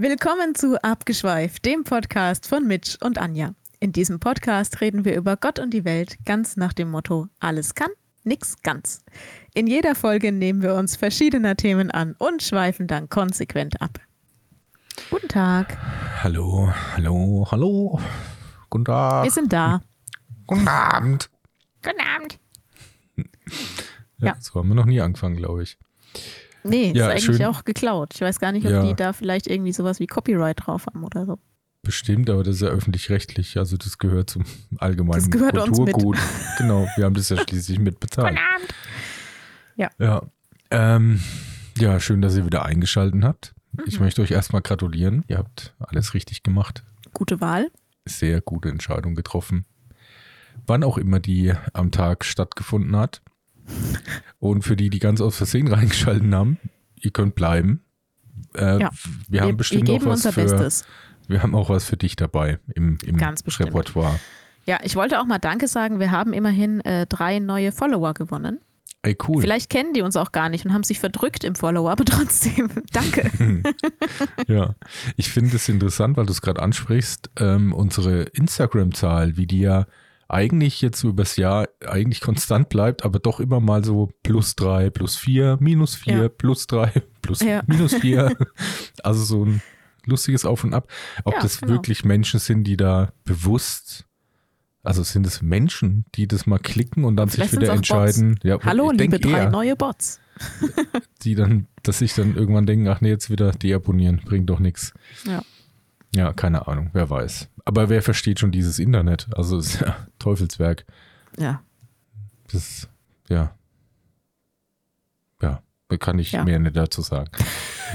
Willkommen zu Abgeschweift, dem Podcast von Mitch und Anja. In diesem Podcast reden wir über Gott und die Welt ganz nach dem Motto: alles kann, nix ganz. In jeder Folge nehmen wir uns verschiedener Themen an und schweifen dann konsequent ab. Guten Tag. Hallo, hallo, hallo. Guten Tag. Wir sind da. Guten Abend. Guten Abend. Ja, Ja. So haben wir noch nie angefangen, glaube ich. Nee, Ja, ist eigentlich schön. auch geklaut. Ich weiß gar nicht, ob Ja. die da vielleicht irgendwie sowas wie Copyright drauf haben oder so. Bestimmt, aber das ist ja öffentlich-rechtlich. Also das gehört zum allgemeinen Das gehört. Kulturgut. Genau, wir haben das ja schließlich mitbezahlt. Abend. Ja. Ähm, ja, schön, dass ihr wieder eingeschaltet habt. Ich Mhm. möchte euch erstmal gratulieren. Ihr habt alles richtig gemacht. Gute Wahl. Sehr gute Entscheidung getroffen. Wann auch immer die am Tag stattgefunden hat. Und für die, die ganz aus Versehen reingeschalten haben, ihr könnt bleiben. Äh, Ja. Wir haben wir, bestimmt wir auch was unser für, Bestes. wir haben auch was für dich dabei im, im Ganz bestimmt. Repertoire. Ja, ich wollte auch mal Danke sagen. Wir haben immerhin äh, drei neue Follower gewonnen. Ey, cool. Vielleicht kennen die uns auch gar nicht und haben sich verdrückt im Follower, aber trotzdem, danke. Ja, ich finde es interessant, weil du es gerade ansprichst, ähm, unsere Instagram-Zahl, wie die ja eigentlich jetzt übers Jahr eigentlich konstant bleibt, aber doch immer mal so plus drei, plus vier, minus vier, Ja. plus drei, plus Ja. minus vier. also so ein lustiges Auf und Ab. Ob Ja, das genau. wirklich Menschen sind, die da bewusst, also sind es Menschen, die das mal klicken und dann Vielleicht sich wieder entscheiden. Ja, Hallo, liebe drei eher, neue Bots. die dann, dass sich dann irgendwann denken, ach nee, jetzt wieder deabonnieren, bringt doch nichts. Ja. Ja, keine Ahnung, wer weiß. Aber wer versteht schon dieses Internet? Also es ist ja Teufelswerk. Ja, Das, ja. Ja, da kann ich Ja. mehr nicht dazu sagen.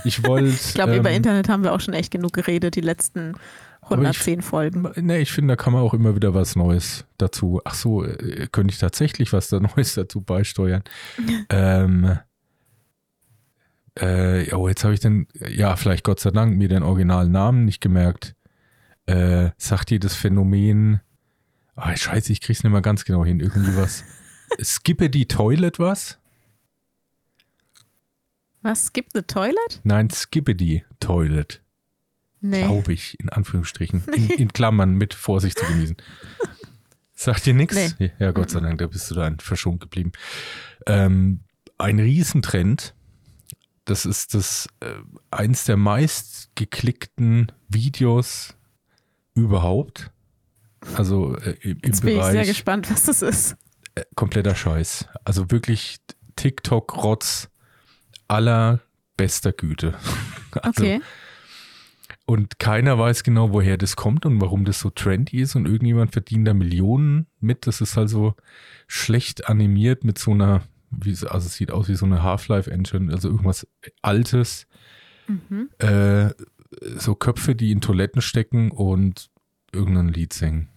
Ich wollte. ich glaube, über Internet haben wir auch schon echt genug geredet, die letzten Aber ich- 110 Folgen. Ne, ich finde, da kann man auch immer wieder was Neues dazu. Ach so, äh, könnte ich tatsächlich was da Neues dazu beisteuern? ähm, äh, oh, jetzt habe ich den, ja, vielleicht Gott sei Dank mir den originalen Namen nicht gemerkt. Äh, sagt dir das Phänomen, ah, scheiße, ich krieg's nicht mal ganz genau hin, irgendwie was. Skippe die Toilet was? Was, gibt the toilet? Nein, skippe die Toilet. Nee. Glaube ich, in Anführungsstrichen. In, in Klammern mit Vorsicht zu genießen. Sagt dir nichts? Ja, Gott sei Dank, da bist du dann verschont geblieben. Ähm, ein Riesentrend. Das ist das äh, eins der meist geklickten Videos überhaupt. Also äh, im, Jetzt bin ich sehr Bereich gespannt, was das ist. äh, kompletter Scheiß. Also wirklich TikTok-Rotz aller bester Güte. Also, Okay. und keiner weiß genau, woher das kommt und warum das so trendy ist und irgendjemand verdient da Millionen mit. Das ist also schlecht animiert mit so einer, wie, es- also es sieht aus wie so eine Half-Life-Engine, also irgendwas Altes. Mhm. Äh, so Köpfe, die in Toiletten stecken und irgendein Lied singen.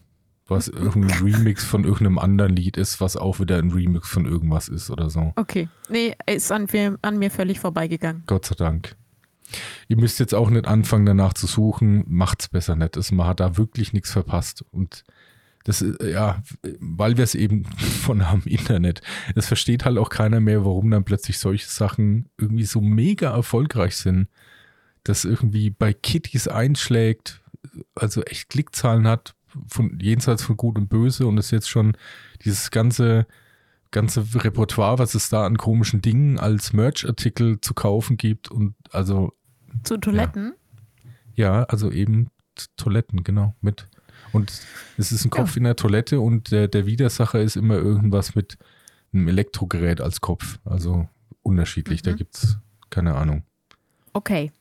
Was irgendein Remix von irgendeinem anderen Lied ist, was auch wieder ein Remix von irgendwas ist oder so. Okay. Nee, ist an, mir- an mir völlig vorbeigegangen. Gott sei Dank. Ihr müsst jetzt auch nicht anfangen, danach zu suchen. Macht's besser nicht. Es- Man hat da wirklich nichts verpasst. Und das ist, ja, weil wir es eben von haben Internet. Es versteht halt auch keiner mehr, warum dann plötzlich solche Sachen irgendwie so mega erfolgreich sind. Das irgendwie bei Kittys einschlägt, also echt Klickzahlen hat, von jenseits von Gut und Böse und es jetzt schon dieses ganze ganze Repertoire, was es da an komischen Dingen als Merch-Artikel zu kaufen gibt und also Zu Toiletten? ja, also eben Toiletten, genau, mit. Und es ist ein Kopf in der Toilette und der, der Widersacher ist immer irgendwas mit einem Elektrogerät als Kopf. Also unterschiedlich, da Mhm. gibt's keine Ahnung. Okay.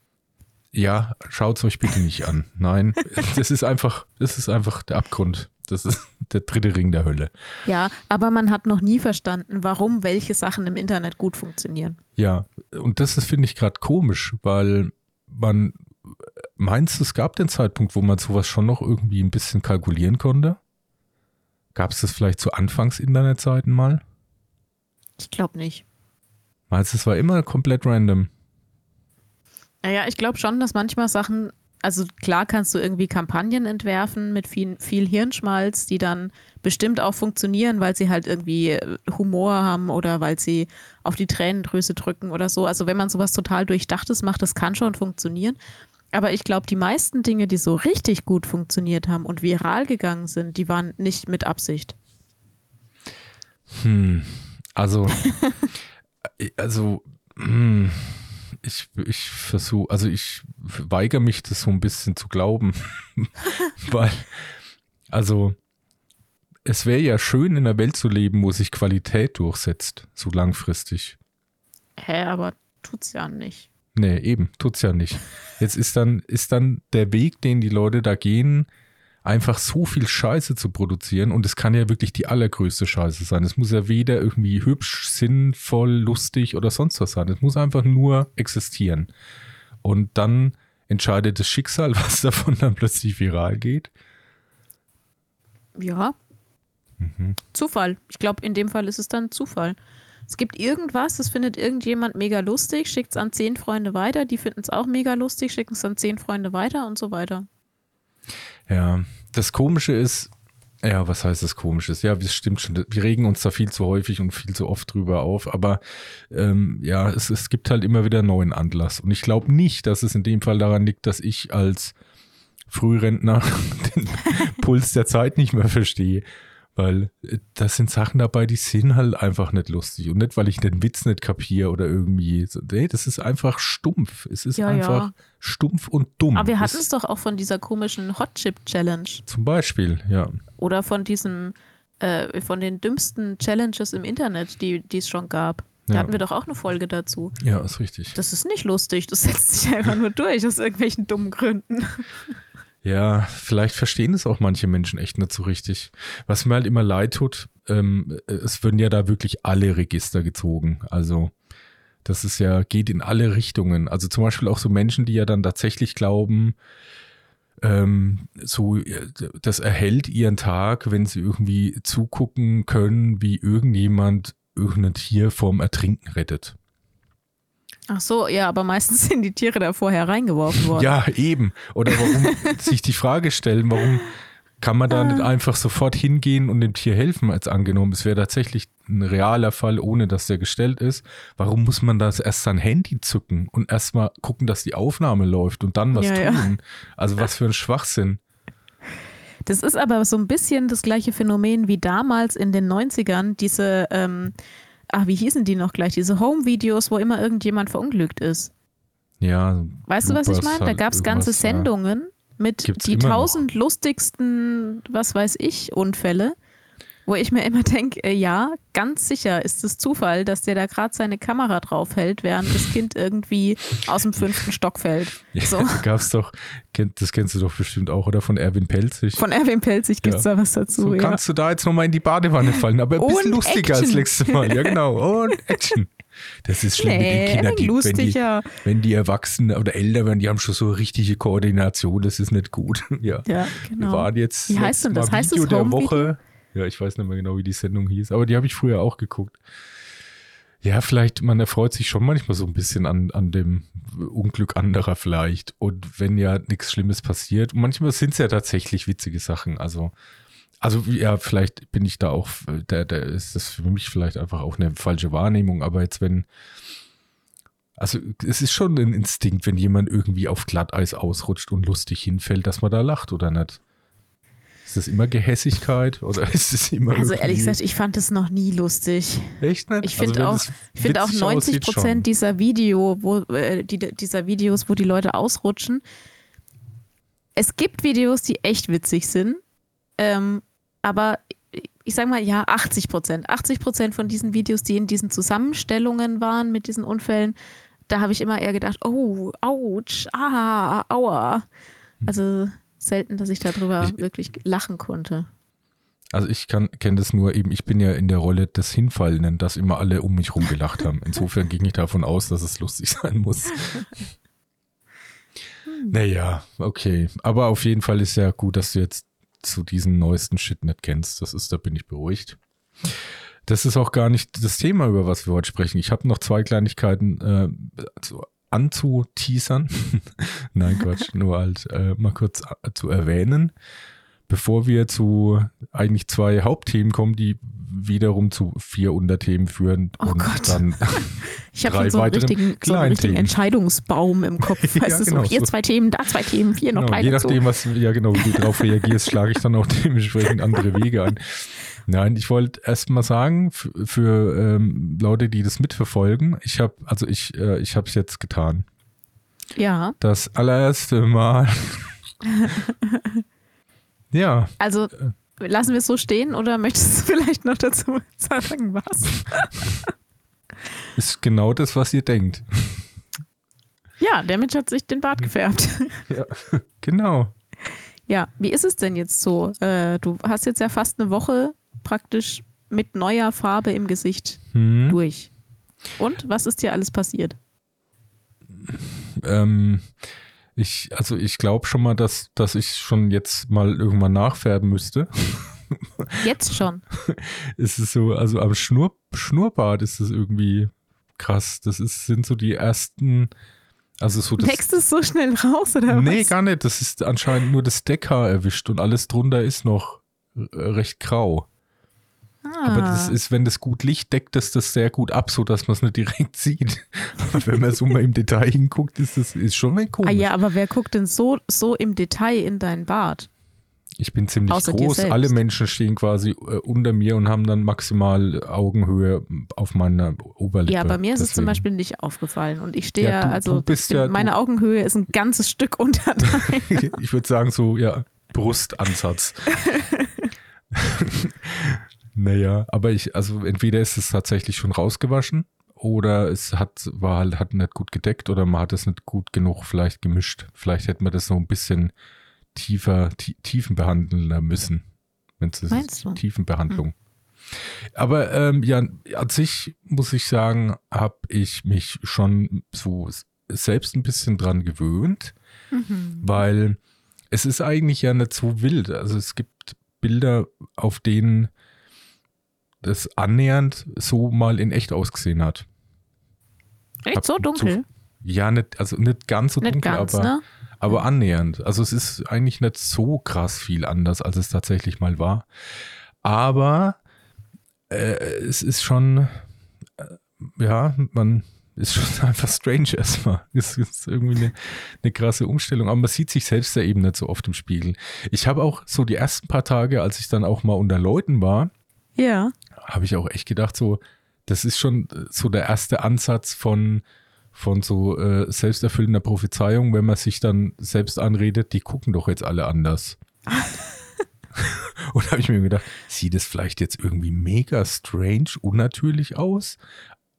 Ja, schaut's euch bitte nicht an. Nein, das ist einfach, das ist einfach der Abgrund. Das ist der dritte Ring der Hölle. Ja, aber man hat noch nie verstanden, warum welche Sachen im Internet gut funktionieren. Ja, und das ist, finde ich, gerade komisch, weil man meinst, es gab den Zeitpunkt, wo man sowas schon noch irgendwie ein bisschen kalkulieren konnte? Gab es das vielleicht zu Anfangs-Internetzeiten mal? Ich glaube nicht. Meinst du, es war immer komplett random? Naja, ich glaube schon, dass manchmal Sachen, also klar kannst du irgendwie Kampagnen entwerfen mit viel, viel Hirnschmalz, die dann bestimmt auch funktionieren, weil sie halt irgendwie äh, Humor haben oder weil sie auf die Tränendrüse drücken oder so. Also wenn man sowas total Durchdachtes macht, das kann schon funktionieren. Aber ich glaube, die meisten Dinge, die so richtig gut funktioniert haben und viral gegangen sind, die waren nicht mit Absicht. Hm, also, also, hm, ich, ich versuche, also ich weigere mich, das so ein bisschen zu glauben, weil, also, es wäre ja schön, in einer Welt zu leben, wo sich Qualität durchsetzt, so langfristig. Hä, aber tut's ja nicht. Nee, eben, tut's ja nicht. Jetzt ist dann, ist dann der Weg, den die Leute da gehen, einfach so viel Scheiße zu produzieren und es kann ja wirklich die allergrößte Scheiße sein. Es muss ja weder irgendwie hübsch, sinnvoll, lustig oder sonst was sein. Es muss einfach nur existieren. Und dann entscheidet das Schicksal, was davon dann plötzlich viral geht. Ja. Mhm. Zufall. Ich glaube, in dem Fall ist es dann Zufall. Es gibt irgendwas, das findet irgendjemand mega lustig, schickt es an zehn Freunde weiter, die finden es auch mega lustig, schicken es an zehn Freunde weiter und so weiter. Ja, das Komische ist, ja, was heißt das Komisches? Ja, das stimmt schon. Wir regen uns da viel zu häufig und viel zu oft drüber auf, aber ähm, ja, es, es gibt halt immer wieder neuen Anlass. Und ich glaube nicht, dass es in dem Fall daran liegt, dass ich als Frührentner den Puls der Zeit nicht mehr verstehe, weil äh, das sind Sachen dabei, die sind halt einfach nicht lustig. Und nicht, weil ich den Witz nicht kapiere oder irgendwie. So, nee, das ist einfach stumpf. Es ist ja, einfach ja. stumpf und dumm. Aber wir hatten es doch auch von dieser komischen Hot Chip Challenge. Zum Beispiel, ja. Oder von diesem, äh, von den dümmsten Challenges im Internet, die es schon gab. Da ja. hatten wir doch auch eine Folge dazu. Ja, ist richtig. Das ist nicht lustig. Das setzt sich einfach nur durch aus irgendwelchen dummen Gründen. Ja, vielleicht verstehen es auch manche Menschen echt nicht so richtig. Was mir halt immer leid tut, ähm, es würden ja da wirklich alle Register gezogen. Also das ist ja, geht in alle Richtungen. Also zum Beispiel auch so Menschen, die ja dann tatsächlich glauben, ähm, so, das erhält ihren Tag, wenn sie irgendwie zugucken können, wie irgendjemand irgendein Tier vorm Ertrinken rettet. Ach so, ja, aber meistens sind die Tiere da vorher reingeworfen worden. Ja, eben. Oder warum sich die Frage stellen, warum kann man da nicht ah. einfach sofort hingehen und dem Tier helfen, als angenommen, es wäre tatsächlich ein realer Fall, ohne dass der gestellt ist. Warum muss man das erst sein Handy zücken und erstmal gucken, dass die Aufnahme läuft und dann was ja, tun? Ja. Also was für ein Schwachsinn. Das ist aber so ein bisschen das gleiche Phänomen wie damals in den 90ern, diese ähm, ach, wie hießen die noch gleich? Diese Home-Videos, wo immer irgendjemand verunglückt ist. Ja. Weißt du, was ich meine? Da gab es ganze Sendungen ja. mit Gibt's die tausend lustigsten, was weiß ich, Unfälle wo ich mir immer denke, äh, ja, ganz sicher ist es Zufall, dass der da gerade seine Kamera draufhält, während das Kind irgendwie aus dem fünften Stock fällt. So. Ja, gab's doch, das kennst du doch bestimmt auch, oder von Erwin Pelzig. Von Erwin Pelzig gibt es ja. da was dazu. So ja. kannst du da jetzt nochmal in die Badewanne fallen, aber ein bisschen lustiger Action. als letztes Mal. Ja, genau. Und Action. Das ist schlimm nee, mit den Kindern, die, wenn, die, wenn die Erwachsenen oder älter werden, die haben schon so richtige Koordination, das ist nicht gut. Ja, ja genau. Wir waren jetzt Wie heißt denn das? Video heißt es der Woche. Ja, ich weiß nicht mehr genau, wie die Sendung hieß, aber die habe ich früher auch geguckt. Ja, vielleicht, man erfreut sich schon manchmal so ein bisschen an, an dem Unglück anderer vielleicht. Und wenn ja nichts Schlimmes passiert, manchmal sind es ja tatsächlich witzige Sachen. Also, also ja, vielleicht bin ich da auch, da, da ist das für mich vielleicht einfach auch eine falsche Wahrnehmung, aber jetzt wenn, also es ist schon ein Instinkt, wenn jemand irgendwie auf Glatteis ausrutscht und lustig hinfällt, dass man da lacht oder nicht. Ist das immer Gehässigkeit oder ist es immer. Also ehrlich gesagt, ich fand es noch nie lustig. Echt nicht? Ich finde also, auch, find auch 90 Prozent dieser Video, wo, äh, die, dieser Videos, wo die Leute ausrutschen. Es gibt Videos, die echt witzig sind, ähm, aber ich sag mal, ja, 80 Prozent. 80 Prozent von diesen Videos, die in diesen Zusammenstellungen waren mit diesen Unfällen, da habe ich immer eher gedacht, oh, ouch, ah, aua. Also selten, dass ich darüber ich, wirklich lachen konnte. Also ich kenne das nur eben, ich bin ja in der Rolle des Hinfallenden, dass immer alle um mich rum gelacht haben. Insofern ging ich davon aus, dass es lustig sein muss. naja, okay. Aber auf jeden Fall ist ja gut, dass du jetzt zu diesem neuesten Shit nicht kennst. Das ist, da bin ich beruhigt. Das ist auch gar nicht das Thema, über was wir heute sprechen. Ich habe noch zwei Kleinigkeiten. Äh, also anzuteasern. Nein, Quatsch, nur halt äh, mal kurz äh, zu erwähnen. Bevor wir zu eigentlich zwei Hauptthemen kommen, die wiederum zu vier Unterthemen führen Oh und Gott. dann Ich drei schon so einen weiteren richtigen, so einen richtigen. Entscheidungsbaum im Kopf. Weißt Ja, du, genau, so hier so. zwei Themen, da zwei Themen, hier noch Genau, drei je nachdem, was, ja genau, wie du darauf reagierst, schlage ich dann auch dementsprechend andere Wege ein. Nein, ich wollte erst mal sagen, für, für ähm, Leute, die das mitverfolgen, ich habe, also ich, äh, ich habe es jetzt getan. Ja, Das allererste Mal. ja, also Äh. lassen wir es so stehen oder möchtest du vielleicht noch dazu sagen, was? ist genau das, was ihr denkt. Ja, der Mensch hat sich den Bart gefärbt. Ja, genau. Ja, wie ist es denn jetzt so? Äh, du hast jetzt ja fast eine Woche praktisch mit neuer Farbe im Gesicht Hm. durch. Und was ist dir alles passiert? Ähm, ich, also ich glaube schon mal, dass, dass ich schon jetzt mal irgendwann nachfärben müsste. Jetzt schon. Es ist so, also am Schnur, Schnurrbart ist es irgendwie krass. Das ist, sind so die ersten, also so das. Wächst es so schnell raus oder nee, was? gar nicht. Das ist anscheinend nur das Deckhaar erwischt und alles drunter ist noch recht grau. Ah. Aber das ist, wenn das gut Licht deckt, das das sehr gut ab, so dass man es nicht direkt sieht. Aber wenn man so mal im Detail hinguckt, ist das ist schon ein komisch. Ah ja, aber wer guckt denn so, so im Detail in deinen Bart? Ich bin ziemlich Außer groß. Alle Menschen stehen quasi äh, unter mir und haben dann maximal Augenhöhe auf meiner Oberlippe. Ja, bei mir ist es zum Deswegen. Beispiel nicht aufgefallen. Und ich stehe Ja, du- also du bin, ja- meine Augenhöhe ist ein ganzes Stück unter deiner. ich würde sagen, so, ja, Brustansatz. Naja, aber ich, also entweder ist es tatsächlich schon rausgewaschen oder es hat, war halt, hat nicht gut gedeckt oder man hat es nicht gut genug vielleicht gemischt. Vielleicht hätte man das noch ein bisschen tiefer, tie, tiefen behandeln müssen. Wenn es Meinst du? Hm. Tiefenbehandlung. Aber ähm, ja, an sich muss ich sagen, habe ich mich schon so selbst ein bisschen dran gewöhnt Mhm. weil es ist eigentlich ja nicht so wild. Also es gibt Bilder, auf denen das annähernd so mal in echt ausgesehen hat. Echt Hab so dunkel? Ja, nicht, also nicht ganz so Nicht dunkel, ganz, aber, ne? aber annähernd. Also es ist eigentlich nicht so krass viel anders, als es tatsächlich mal war. Aber äh, es ist schon, äh, ja, man ist schon einfach strange erstmal. Es ist irgendwie eine, eine krasse Umstellung. Aber man sieht sich selbst ja eben nicht so oft im Spiegel. Ich habe auch so die ersten paar Tage, als ich dann auch mal unter Leuten war, Ja. Habe ich auch echt gedacht, so, das ist schon äh, so der erste Ansatz von, von so äh, selbsterfüllender Prophezeiung, wenn man sich dann selbst anredet, die gucken doch jetzt alle anders. Und da habe ich mir gedacht, sieht es vielleicht jetzt irgendwie mega strange, unnatürlich aus?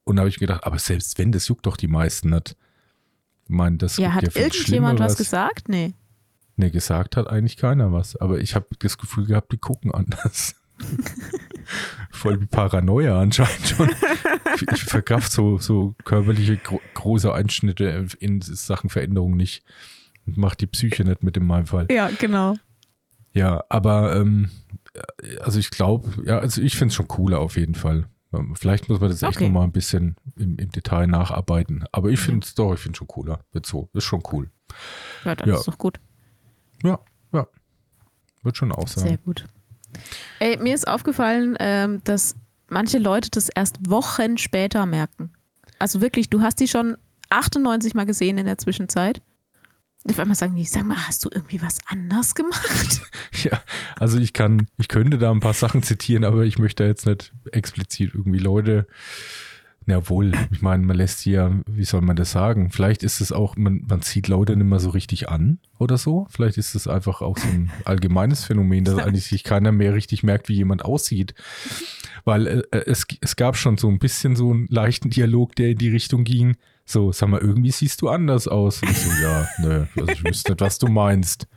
Und da habe ich mir gedacht, aber selbst wenn, das juckt doch die meisten nicht. Ich meine, das Ja, hat ja irgendjemand was gesagt? Nee. Nee, gesagt hat eigentlich keiner was. Aber ich habe das Gefühl gehabt, die gucken anders. Voll wie Paranoia anscheinend schon. Ich, verkraft so, so körperliche gro große Einschnitte in Sachen Veränderung nicht. Und macht die Psyche nicht mit in meinem Fall. Ja, genau. Ja, aber ähm, also ich glaube, ja, also ich finde es schon cooler auf jeden Fall. Ähm, Vielleicht muss man das echt Okay. nochmal ein bisschen im, im Detail nacharbeiten. Aber ich finde es doch, ich finde schon cooler. Wird so, ist schon cool. Ja, das Ja. ist doch gut. Ja, ja. Wird schon auch sein. Sehr gut. Ey, mir ist aufgefallen, ähm, dass manche Leute das erst Wochen später merken. Also wirklich, du hast die schon 98 Mal gesehen in der Zwischenzeit. Und auf einmal sagen die, sag mal, hast du irgendwie was anders gemacht? Ja, also ich kann, ich könnte da ein paar Sachen zitieren, aber ich möchte jetzt nicht explizit irgendwie Leute, na wohl, ich meine, man lässt sie ja, wie soll man das sagen? Vielleicht ist es auch, man, man zieht Leute nicht mehr so richtig an oder so. Vielleicht ist es einfach auch so ein allgemeines Phänomen, dass eigentlich sich keiner mehr richtig merkt, wie jemand aussieht. Weil äh, es, es gab schon so ein bisschen so einen leichten Dialog, der in die Richtung ging. So, sag mal, irgendwie siehst du anders aus. Und ich so, ja, nö, also ich wüsste nicht, was du meinst.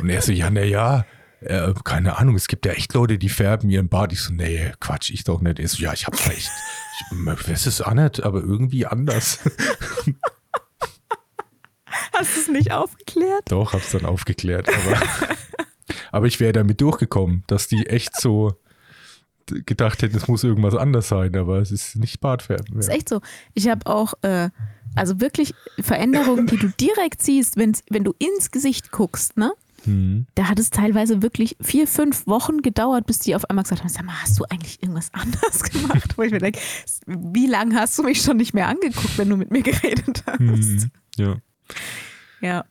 Und er so, ja, na ja, äh, keine Ahnung, es gibt ja echt Leute, die färben ihren Bart. Ich so, nee, Quatsch, ich doch nicht. Er so, ja, ich hab's recht. Ich weiß es auch nicht, aber irgendwie anders. Hast du es nicht aufgeklärt? Doch, hab's dann aufgeklärt. Aber, aber ich wäre damit durchgekommen, dass die echt so gedacht hätten, es muss irgendwas anders sein, aber es ist nicht Bartfärben. ist Ja. echt so. Ich habe auch, äh, also wirklich Veränderungen, die du direkt siehst, wenn's, wenn du ins Gesicht guckst, ne? Hm. Da hat es teilweise wirklich vier, fünf Wochen gedauert, bis die auf einmal gesagt haben, sag mal, hast du eigentlich irgendwas anders gemacht? Wo ich mir denke, wie lange hast du mich schon nicht mehr angeguckt, wenn du mit mir geredet hast? Hm. Ja. Ja.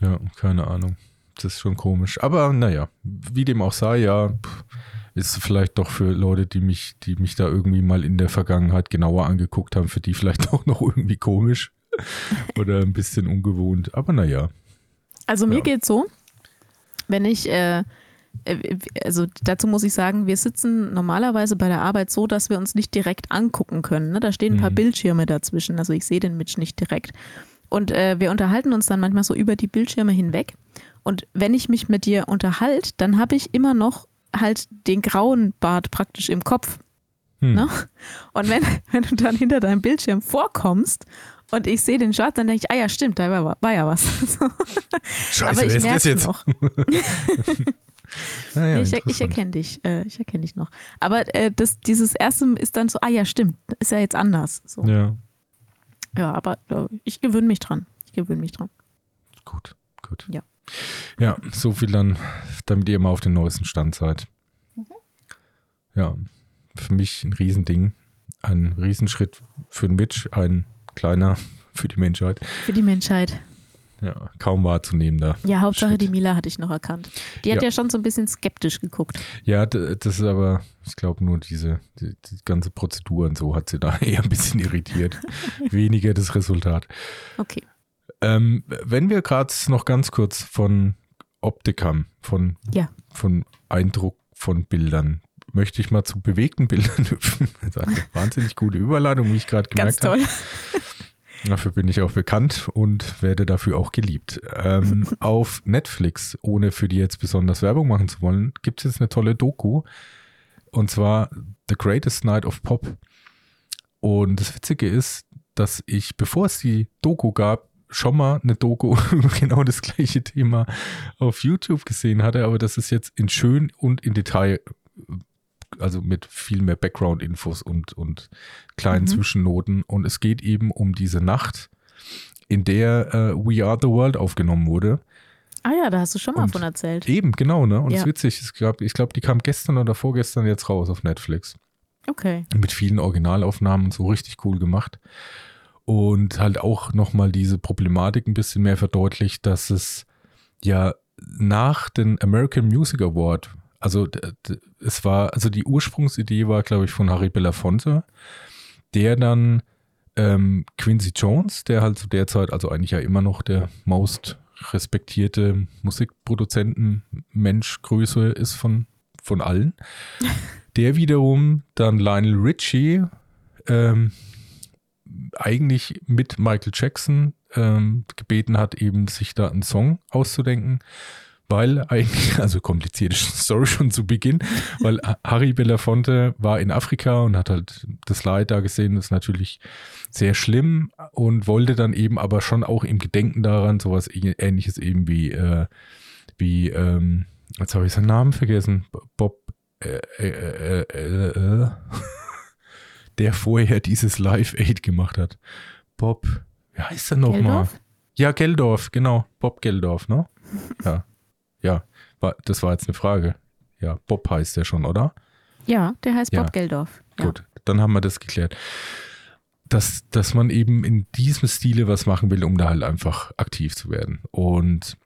Ja, keine Ahnung. Das ist schon komisch. Aber naja, wie dem auch sei, ja, ist vielleicht doch für Leute, die mich, die mich da irgendwie mal in der Vergangenheit genauer angeguckt haben, für die vielleicht auch noch irgendwie komisch oder ein bisschen ungewohnt. Aber naja. Also mir Ja. geht's so, wenn ich, äh, äh, also dazu muss ich sagen, wir sitzen normalerweise bei der Arbeit so, dass wir uns nicht direkt angucken können. Ne? Da stehen ein paar Mhm. Bildschirme dazwischen, also ich sehe den Mitch nicht direkt. Und äh, wir unterhalten uns dann manchmal so über die Bildschirme hinweg. Und wenn ich mich mit dir unterhalte, dann habe ich immer noch halt den grauen Bart praktisch im Kopf. Hm. Ne? Und wenn, wenn du dann hinter deinem Bildschirm vorkommst und ich sehe den Schwarz, dann denke ich, ah ja, stimmt, da war, war ja was. Scheiße, wer ich ist das jetzt? noch. Naja, ich, ich interessant. erkenne dich, äh, ich erkenne dich noch. Aber äh, das, dieses erste ist dann so, ah ja, stimmt, ist ja jetzt anders. So. Ja. Ja, aber äh, ich gewöhne mich dran. Ich gewöhne mich dran. gut, gut. Ja. Ja, so viel dann, damit ihr immer auf den neuesten Stand seid. Mhm. Ja, für mich ein Riesending. Ein Riesenschritt für den Mitch, ein kleiner für die Menschheit. Für die Menschheit. Ja, kaum wahrzunehmender. Ja, Hauptsache Schritt. die Mila hatte ich noch erkannt. Die hat Ja. ja, schon so ein bisschen skeptisch geguckt. Ja, das ist aber, ich glaube, nur diese die, die ganze Prozedur und so hat sie da eher ein bisschen irritiert. Weniger das Resultat. Okay. Ähm, wenn wir gerade noch ganz kurz von Optik haben, von, Ja. von Eindruck von Bildern, möchte ich mal zu bewegten Bildern hüpfen. Das ist eine wahnsinnig gute Überleitung, wie ich gerade Ganz gemerkt habe. toll. Dafür bin ich auch bekannt und werde dafür auch geliebt. Ähm, auf Netflix, ohne für die jetzt besonders Werbung machen zu wollen, gibt es jetzt eine tolle Doku. Und zwar The Greatest Night of Pop. Und das Witzige ist, dass ich, bevor es die Doku gab, schon mal eine Doku über genau das gleiche Thema auf YouTube gesehen hatte, aber das ist jetzt in schön und in Detail, also mit viel mehr Background-Infos und, und kleinen Mhm. Zwischennoten. Und es geht eben um diese Nacht, in der äh, We Are the World aufgenommen wurde. Ah ja, da hast du schon mal Und von erzählt. Eben, genau, ne? Und es Ja. ist witzig, es gab, ich glaube, die kam gestern oder vorgestern jetzt raus auf Netflix Okay. mit vielen Originalaufnahmen so richtig cool gemacht und halt auch nochmal diese Problematik ein bisschen mehr verdeutlicht, dass es ja nach den American Music Award, also es war, also die Ursprungsidee war, glaube ich, von Harry Belafonte, der dann ähm, Quincy Jones, der halt zu der Zeit, also eigentlich ja immer noch der most respektierte Musikproduzenten Mensch Größe ist von, von allen. Der wiederum dann Lionel Richie ähm, eigentlich mit Michael Jackson ähm, gebeten hat, eben sich da einen Song auszudenken, weil eigentlich, also komplizierte Story schon zu Beginn, weil Harry Belafonte war in Afrika und hat halt das Leid da gesehen, das ist natürlich sehr schlimm und wollte dann eben aber schon auch im Gedenken daran sowas ähnliches eben wie, äh, wie, ähm, jetzt habe ich seinen Namen vergessen, Bob, äh, äh, äh, äh, äh, der vorher dieses Live Aid gemacht hat. Bob, wie heißt er nochmal? Ja, Geldorf, genau. Bob Geldorf, ne? Ja. Ja, war, das war jetzt eine Frage. Ja, Bob heißt der schon, oder? Ja, der heißt Ja. Bob Geldorf. Ja. Gut, dann haben wir das geklärt. Dass, dass man eben in diesem Stile was machen will, um da halt einfach aktiv zu werden. Und,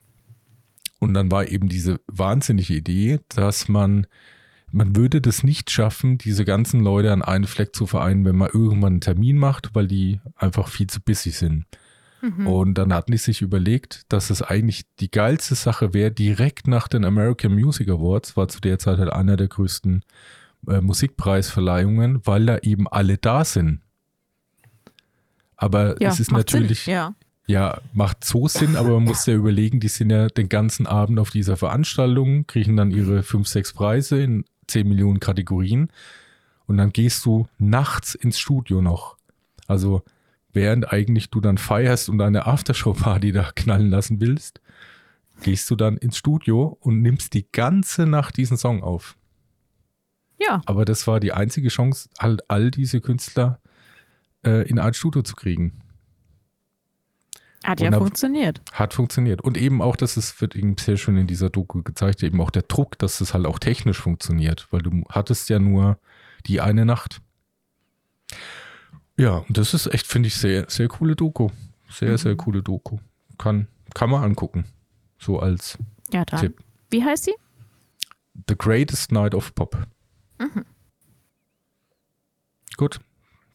und dann war eben diese wahnsinnige Idee, dass man, man würde das nicht schaffen, diese ganzen Leute an einen Fleck zu vereinen, wenn man irgendwann einen Termin macht, weil die einfach viel zu busy sind. Mhm. Und dann hatten die sich überlegt, dass es eigentlich die geilste Sache wäre, direkt nach den American Music Awards, war zu der Zeit halt einer der größten äh, Musikpreisverleihungen, weil da eben alle da sind. Aber ja, es ist Sinn. natürlich, Ja. ja, macht so Sinn, aber man muss ja überlegen, die sind ja den ganzen Abend auf dieser Veranstaltung, kriegen dann ihre fünf, sechs Preise in 10 Millionen Kategorien und dann gehst du nachts ins Studio noch. Also während eigentlich du dann feierst und eine Aftershow-Party da knallen lassen willst, gehst du dann ins Studio und nimmst die ganze Nacht diesen Song auf. Ja. Aber das war die einzige Chance, halt all diese Künstler äh, in ein Studio zu kriegen. Hat ja Und hab- funktioniert. Hat funktioniert. Und eben auch, das ist, wird eben sehr schön in dieser Doku gezeigt, eben auch der Druck, dass es halt auch technisch funktioniert, weil du hattest ja nur die eine Nacht. Ja, und das ist echt, finde ich, sehr, sehr coole Doku. Sehr, Mhm. sehr coole Doku. Kann, kann man angucken. So als Ja, dann. Tipp. Wie heißt sie? The Greatest Night of Pop. Mhm. Gut.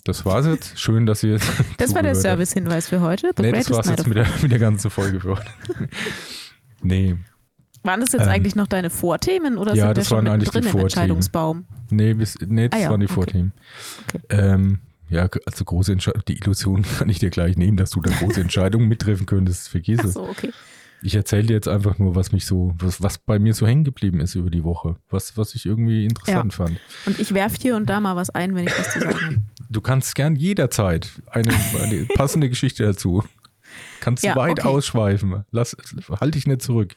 Das war's jetzt. Schön, dass ihr. Das war der. Servicehinweis für heute. The Nee, das war's Night jetzt mit der, mit der ganzen Folge für heute. nee, Waren das jetzt Ähm, eigentlich noch deine Vorthemen oder ja, sind das waren eigentlich die Vorthemen. Entscheidungsbaum? nee, bis, nee das Ah ja, waren die okay. Vorthemen. Okay. Ähm, ja, also große Entscheidung, die Illusion kann ich dir gleich nehmen, dass du da große Entscheidungen mittreffen könntest. Vergiss Ach es. so, okay. Ich erzähle dir jetzt einfach nur, was mich so, was, was bei mir so hängen geblieben ist über die Woche. Was, was ich irgendwie interessant fand. Und ich werfe hier und da mal was ein, wenn ich was zu sagen habe. Du kannst gern jederzeit eine, eine passende Geschichte dazu. Kannst Ja, weit okay. ausschweifen. Lass, halt dich nicht zurück.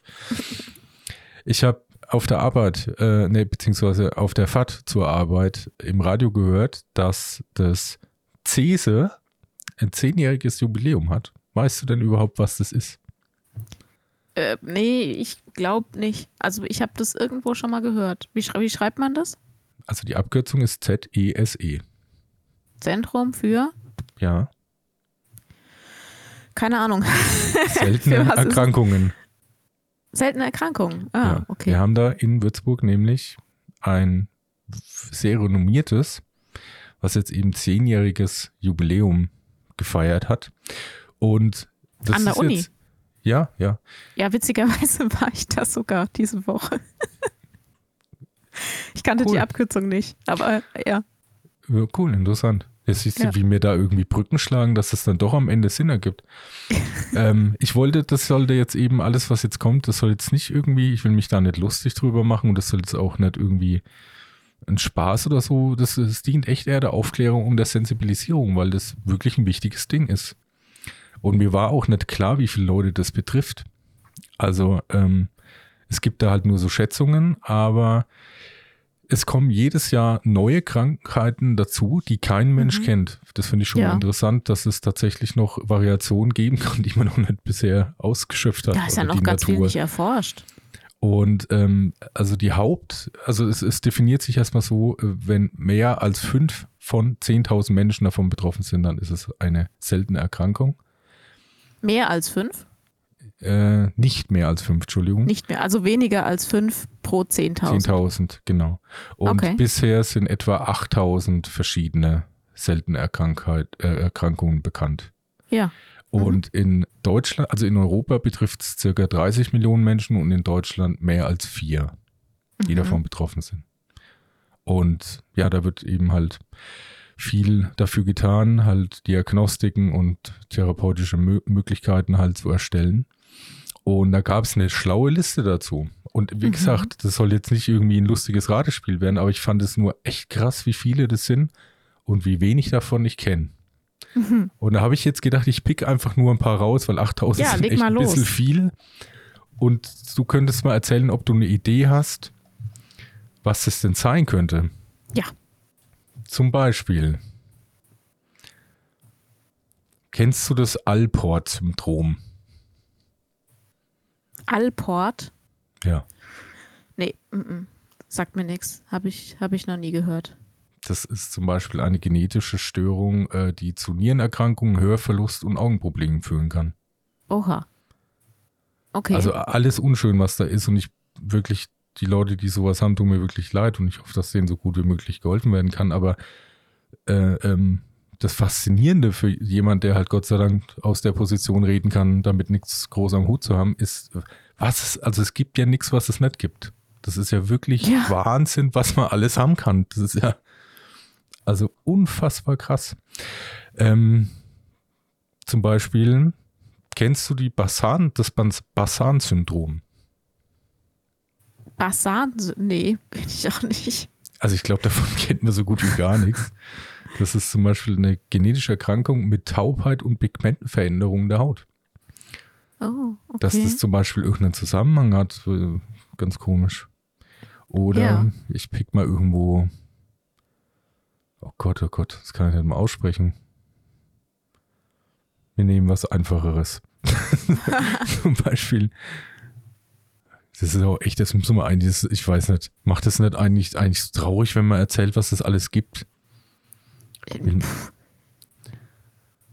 Ich habe auf der Arbeit, äh, nee, beziehungsweise auf der Fahrt zur Arbeit im Radio gehört, dass das CESE ein zehnjähriges Jubiläum hat. Weißt du denn überhaupt, was das ist? Äh, nee, ich glaube nicht. Also ich habe das irgendwo schon mal gehört. Wie, schrei wie schreibt man das? Also die Abkürzung ist ZESE. Zentrum für? Ja, Keine Ahnung. seltene Erkrankungen. Seltene Erkrankungen. Ah, ja. okay. Wir haben da in Würzburg nämlich ein sehr renommiertes, was jetzt eben zehnjähriges Jubiläum gefeiert hat. Und das An der ist Uni? Jetzt, ja, ja. Ja, witzigerweise war ich das sogar diese Woche. Ich kannte Cool. die Abkürzung nicht, aber ja. Ja, Cool, interessant. Jetzt siehst du, Ja. wie mir da irgendwie Brücken schlagen, dass es dann doch am Ende Sinn ergibt. ähm, ich wollte, das sollte jetzt eben alles, was jetzt kommt, das soll jetzt nicht irgendwie, ich will mich da nicht lustig drüber machen und das soll jetzt auch nicht irgendwie ein Spaß oder so. Das, das dient echt eher der Aufklärung und der Sensibilisierung, weil das wirklich ein wichtiges Ding ist. Und mir war auch nicht klar, wie viele Leute das betrifft. Also ähm, es gibt da halt nur so Schätzungen, aber es kommen jedes Jahr neue Krankheiten dazu, die kein Mensch Mhm. kennt. Das finde ich schon Ja. mal interessant, dass es tatsächlich noch Variationen geben kann, die man noch nicht bisher ausgeschöpft hat. Da ist ja noch ganz viel Natur. nicht erforscht. Und ähm, also die Haupt, also es, es definiert sich erstmal so, äh, wenn mehr als fünf von 10.000 Menschen davon betroffen sind, dann ist es eine seltene Erkrankung. Mehr als fünf? Äh, nicht mehr als fünf, Entschuldigung. Nicht mehr. Also weniger als fünf pro 10.000. 10.000, genau. Und Okay. bisher sind etwa 8.000 verschiedene seltene Erkrankheit, äh, Erkrankungen bekannt. Ja. Und in Deutschland, also in Europa betrifft es circa 30 Millionen Menschen und in Deutschland mehr als vier, die Mhm. davon betroffen sind. Und ja, da wird eben halt viel dafür getan, halt Diagnostiken und therapeutische Mö Möglichkeiten halt zu erstellen. Und da gab es eine schlaue Liste dazu. Und wie Mhm. gesagt, das soll jetzt nicht irgendwie ein lustiges Ratespiel werden, aber ich fand es nur echt krass, wie viele das sind und wie wenig davon ich kenne. Mhm. Und da habe ich jetzt gedacht, ich pick einfach nur ein paar raus, weil 8000 Ja, sind echt ein bisschen viel. Und du könntest mal erzählen, ob du eine Idee hast, was das denn sein könnte. Ja. Zum Beispiel. Kennst du das Alport-Syndrom? Alport? Ja. Nee, mm -mm. sagt mir nichts. Habe ich, hab ich noch nie gehört. Das ist zum Beispiel eine genetische Störung, äh, die zu Nierenerkrankungen, Hörverlust und Augenproblemen führen kann. Oha. Okay. Also alles unschön, was da ist. Und ich wirklich, die Leute, die sowas haben, tun mir wirklich leid. Und ich hoffe, dass denen so gut wie möglich geholfen werden kann. Aber äh, ähm, das Faszinierende für jemand, der halt Gott sei Dank aus der Position reden kann, damit nichts groß am Hut zu haben, ist, was es, also es gibt ja nichts, was es nicht gibt. Das ist ja wirklich Ja. Wahnsinn, was man alles haben kann. Das ist ja also unfassbar krass. Ähm, zum Beispiel, kennst du die Basan, das Bas- Basan-Syndrom? Basan? Nee, bin ich auch nicht. Also ich glaube, davon kennt man so gut wie gar nichts. Das ist zum Beispiel eine genetische Erkrankung mit Taubheit und Pigmentenveränderungen der Haut. Oh, okay. Dass das zum Beispiel irgendeinen Zusammenhang hat, äh, ganz komisch. Oder Ja. ich pick mal irgendwo, oh Gott, oh Gott, das kann ich nicht mal aussprechen. Wir nehmen was Einfacheres. Zum Beispiel. Das ist auch echt, das muss man eigentlich, ich weiß nicht, macht das nicht eigentlich, eigentlich so traurig, wenn man erzählt, was es alles gibt?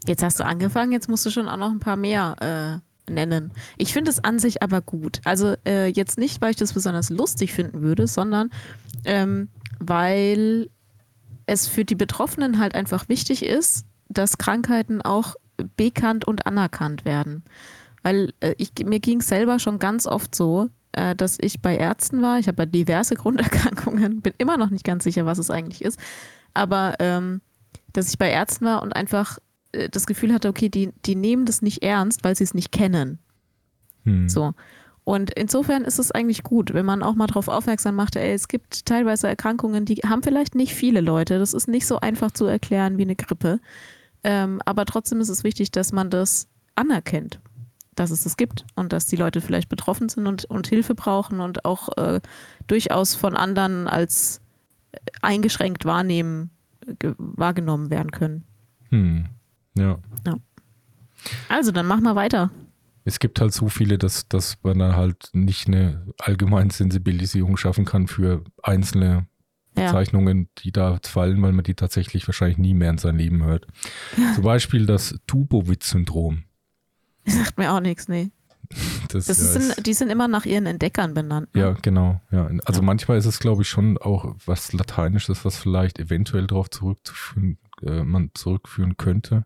Jetzt hast du angefangen, jetzt musst du schon auch noch ein paar mehr äh, nennen. Ich finde es an sich aber gut. Also äh, jetzt nicht, weil ich das besonders lustig finden würde, sondern ähm, weil es für die Betroffenen halt einfach wichtig ist, dass Krankheiten auch bekannt und anerkannt werden. Weil äh, ich, mir ging es selber schon ganz oft so, äh, dass ich bei Ärzten war. Ich habe diverse Grunderkrankungen, bin immer noch nicht ganz sicher, was es eigentlich ist. Aber ähm, dass ich bei Ärzten war und einfach das Gefühl hatte, okay, die, die nehmen das nicht ernst, weil sie es nicht kennen. Hm. So. Und insofern ist es eigentlich gut, wenn man auch mal darauf aufmerksam macht, ey, es gibt teilweise Erkrankungen, die haben vielleicht nicht viele Leute. Das ist nicht so einfach zu erklären wie eine Grippe. Ähm, aber trotzdem ist es wichtig, dass man das anerkennt, dass es das gibt und dass die Leute vielleicht betroffen sind und, und Hilfe brauchen und auch äh, durchaus von anderen als eingeschränkt wahrnehmen, wahrgenommen werden können. Hm. Ja. ja. Also, dann mach mal weiter. Es gibt halt so viele, dass, dass man dann halt nicht eine allgemeine Sensibilisierung schaffen kann für einzelne Bezeichnungen, ja. die da fallen, weil man die tatsächlich wahrscheinlich nie mehr in seinem Leben hört. Ja. Zum Beispiel das Tubowitz-Syndrom. Sagt mir auch nichts, nee. Das, das ja, sind, die sind immer nach ihren Entdeckern benannt. Ne? Ja, genau. Ja. Also manchmal ist es, glaube ich, schon auch was Lateinisches, was vielleicht eventuell darauf zurückzuführen äh, man zurückführen könnte.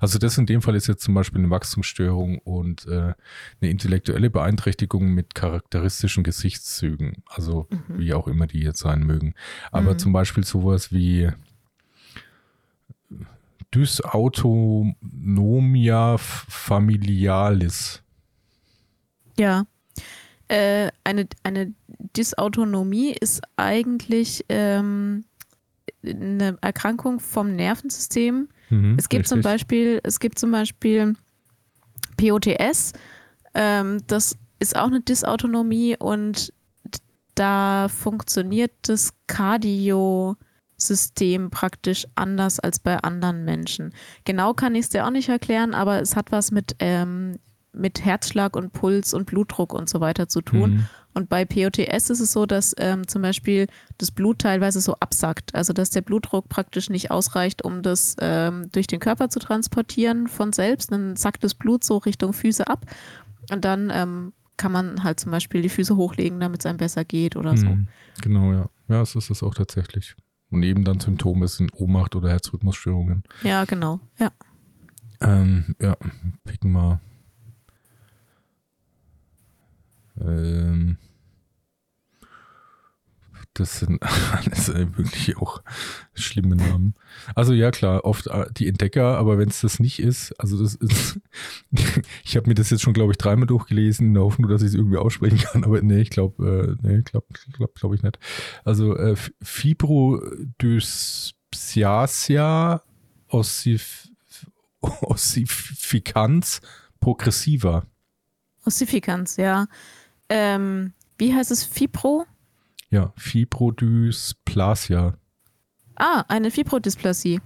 Also das in dem Fall ist jetzt zum Beispiel eine Wachstumsstörung und äh, eine intellektuelle Beeinträchtigung mit charakteristischen Gesichtszügen, also mhm. wie auch immer die jetzt sein mögen. Aber mhm. zum Beispiel sowas wie Dysautonomia familialis. Ja. Äh, eine, eine Dysautonomie ist eigentlich ähm, eine Erkrankung vom Nervensystem. Mhm, es gibt richtig. zum Beispiel, es gibt zum Beispiel POTS, ähm, das ist auch eine Dysautonomie und da funktioniert das Cardiosystem praktisch anders als bei anderen Menschen. Genau kann ich es dir auch nicht erklären, aber es hat was mit, ähm, mit Herzschlag und Puls und Blutdruck und so weiter zu tun. Mhm. Und bei POTS ist es so, dass ähm, zum Beispiel das Blut teilweise so absackt. Also dass der Blutdruck praktisch nicht ausreicht, um das ähm, durch den Körper zu transportieren von selbst. Dann sackt das Blut so Richtung Füße ab. Und dann ähm, kann man halt zum Beispiel die Füße hochlegen, damit es einem besser geht oder so. Mhm, genau, ja. Ja, es ist es auch tatsächlich. Und eben dann Symptome sind Ohnmacht oder Herzrhythmusstörungen. Ja, genau, ja. Ähm, ja, picken wir ähm, das sind alles wirklich auch schlimme Namen. Also ja, klar, oft äh, die Entdecker, aber wenn es das nicht ist, also das ist, ich habe mir das jetzt schon, glaube ich, dreimal durchgelesen, in der Hoffnung, dass ich es irgendwie aussprechen kann, aber nee, ich glaube, äh, nee, glaube glaub, glaub ich nicht. Also äh, Fibrodysplasia ossif ossificans progressiva. Ossificans, ja. Ähm, wie heißt es? Fibro? Ja, Fibrodysplasia. Ah, eine Fibrodysplasie.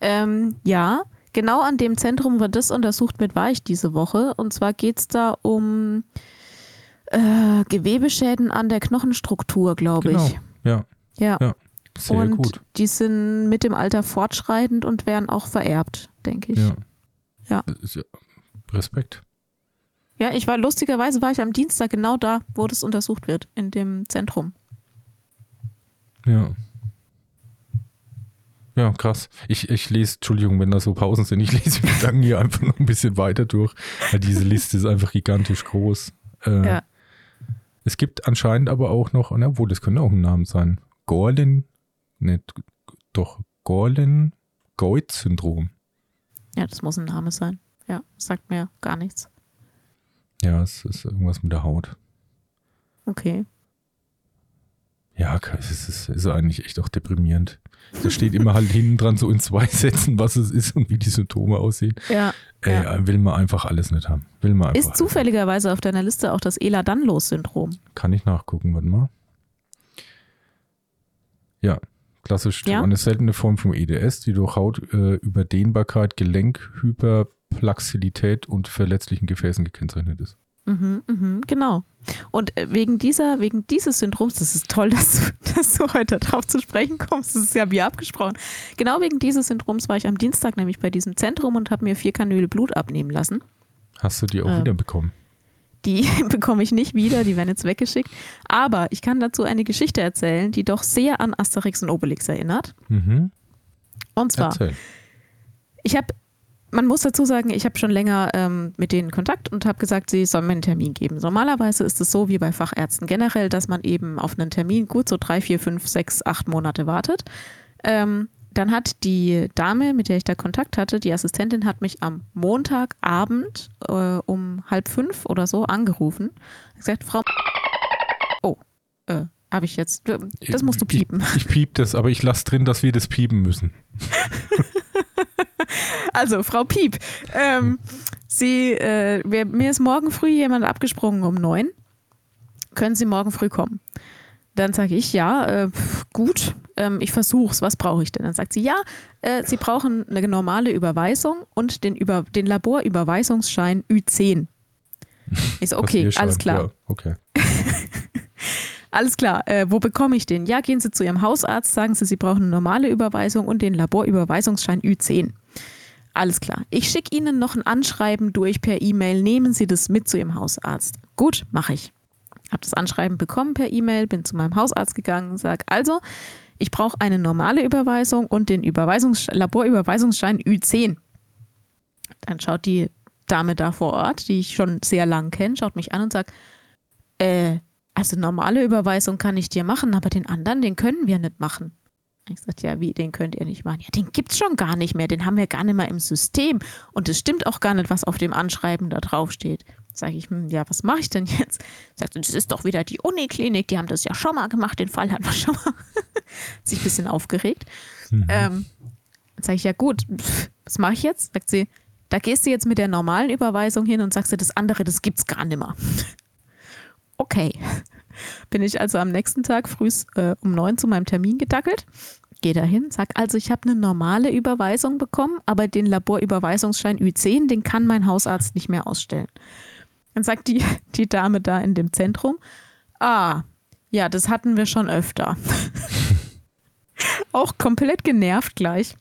Ähm, ja, genau an dem Zentrum wird das untersucht mit Weich diese Woche. Und zwar geht es da um äh, Gewebeschäden an der Knochenstruktur, glaube genau. ich. Ja. Ja. ja. Sehr und gut. die sind mit dem Alter fortschreitend und werden auch vererbt, denke ich. Ja. ja. Respekt. Ja, ich war lustigerweise war ich am Dienstag genau da, wo das untersucht wird, in dem Zentrum. Ja. Ja, krass. Ich, ich lese, Entschuldigung, wenn da so Pausen sind, ich lese die Gedanken hier einfach noch ein bisschen weiter durch, weil diese Liste ist einfach gigantisch groß. Äh, ja. Es gibt anscheinend aber auch noch, na, obwohl das könnte auch ein Name sein, Gorlin, ne, doch, Gorlin Goit Syndrom. Ja, das muss ein Name sein. Ja, sagt mir gar nichts. Ja, es ist irgendwas mit der Haut. Okay. Ja, es ist, ist eigentlich echt auch deprimierend. Da steht immer halt hinten dran so in zwei Sätzen, was es ist und wie die Symptome aussehen. Ja. Ey, ja. Will man einfach alles nicht haben. Will man ist zufälligerweise auf deiner Liste auch das Ehlers-Danlos-Syndrom? Kann ich nachgucken, warte mal. Ja, klassisch ja? eine seltene Form vom EDS, die durch Hautüberdehnbarkeit, äh, Gelenkhyper Plaxilität und verletzlichen Gefäßen gekennzeichnet ist. Mhm, mhm, genau. Und äh, wegen dieser, wegen dieses Syndroms, das ist toll, dass du, dass du heute darauf zu sprechen kommst, das ist ja wie abgesprochen. Genau wegen dieses Syndroms war ich am Dienstag nämlich bei diesem Zentrum und habe mir vier Kanüle Blut abnehmen lassen. Hast du die auch äh, wieder bekommen? Die bekomme ich nicht wieder, die werden jetzt weggeschickt. Aber ich kann dazu eine Geschichte erzählen, die doch sehr an Asterix und Obelix erinnert. Mhm. Und zwar, Erzähl. ich habe man muss dazu sagen, ich habe schon länger ähm, mit denen Kontakt und habe gesagt, sie sollen mir einen Termin geben. Normalerweise ist es so wie bei Fachärzten generell, dass man eben auf einen Termin gut so drei, vier, fünf, sechs, acht Monate wartet. Ähm, dann hat die Dame, mit der ich da Kontakt hatte, die Assistentin, hat mich am Montagabend äh, um halb fünf oder so angerufen. Gesagt, Frau, oh, äh, habe ich jetzt, das musst du piepen. Ich, ich piep das, aber ich lasse drin, dass wir das piepen müssen. Also, Frau Piep, ähm, Sie, äh, wir, mir ist morgen früh jemand abgesprungen um neun. Können Sie morgen früh kommen? Dann sage ich, ja, äh, gut, ähm, ich versuch's. Was brauche ich denn? Dann sagt sie, ja, äh, Sie brauchen eine normale Überweisung und den, Über den Laborüberweisungsschein Ü10. Ich so, okay, alles klar. Ja, okay. Alles klar, äh, wo bekomme ich den? Ja, gehen Sie zu Ihrem Hausarzt, sagen Sie, Sie brauchen eine normale Überweisung und den Laborüberweisungsschein Ü10. Alles klar. Ich schicke Ihnen noch ein Anschreiben durch per E-Mail. Nehmen Sie das mit zu Ihrem Hausarzt. Gut, mache ich. Habe das Anschreiben bekommen per E-Mail, bin zu meinem Hausarzt gegangen, sage also, ich brauche eine normale Überweisung und den Überweisungs Laborüberweisungsschein Ü10. Dann schaut die Dame da vor Ort, die ich schon sehr lang kenne, schaut mich an und sagt, äh, also normale Überweisung kann ich dir machen, aber den anderen, den können wir nicht machen. Ich sagte, ja, wie, den könnt ihr nicht machen? Ja, den gibt es schon gar nicht mehr, den haben wir gar nicht mehr im System. Und es stimmt auch gar nicht, was auf dem Anschreiben da drauf steht. Sage ich, hm, ja, was mache ich denn jetzt? Sagt, das ist doch wieder die Uniklinik, die haben das ja schon mal gemacht, den Fall hatten wir schon mal. Sich ein bisschen aufgeregt. Mhm. Ähm, dann sage ich, ja gut, was mache ich jetzt? Sagt sie, da gehst du jetzt mit der normalen Überweisung hin und sagst dir, das andere, das gibt's gar nicht mehr. Okay. Bin ich also am nächsten Tag früh äh, um neun zu meinem Termin gedackelt, gehe dahin, sag also, ich habe eine normale Überweisung bekommen, aber den Laborüberweisungsschein Ü10, den kann mein Hausarzt nicht mehr ausstellen. Dann sagt die, die Dame da in dem Zentrum, ah, ja, das hatten wir schon öfter. Auch komplett genervt gleich.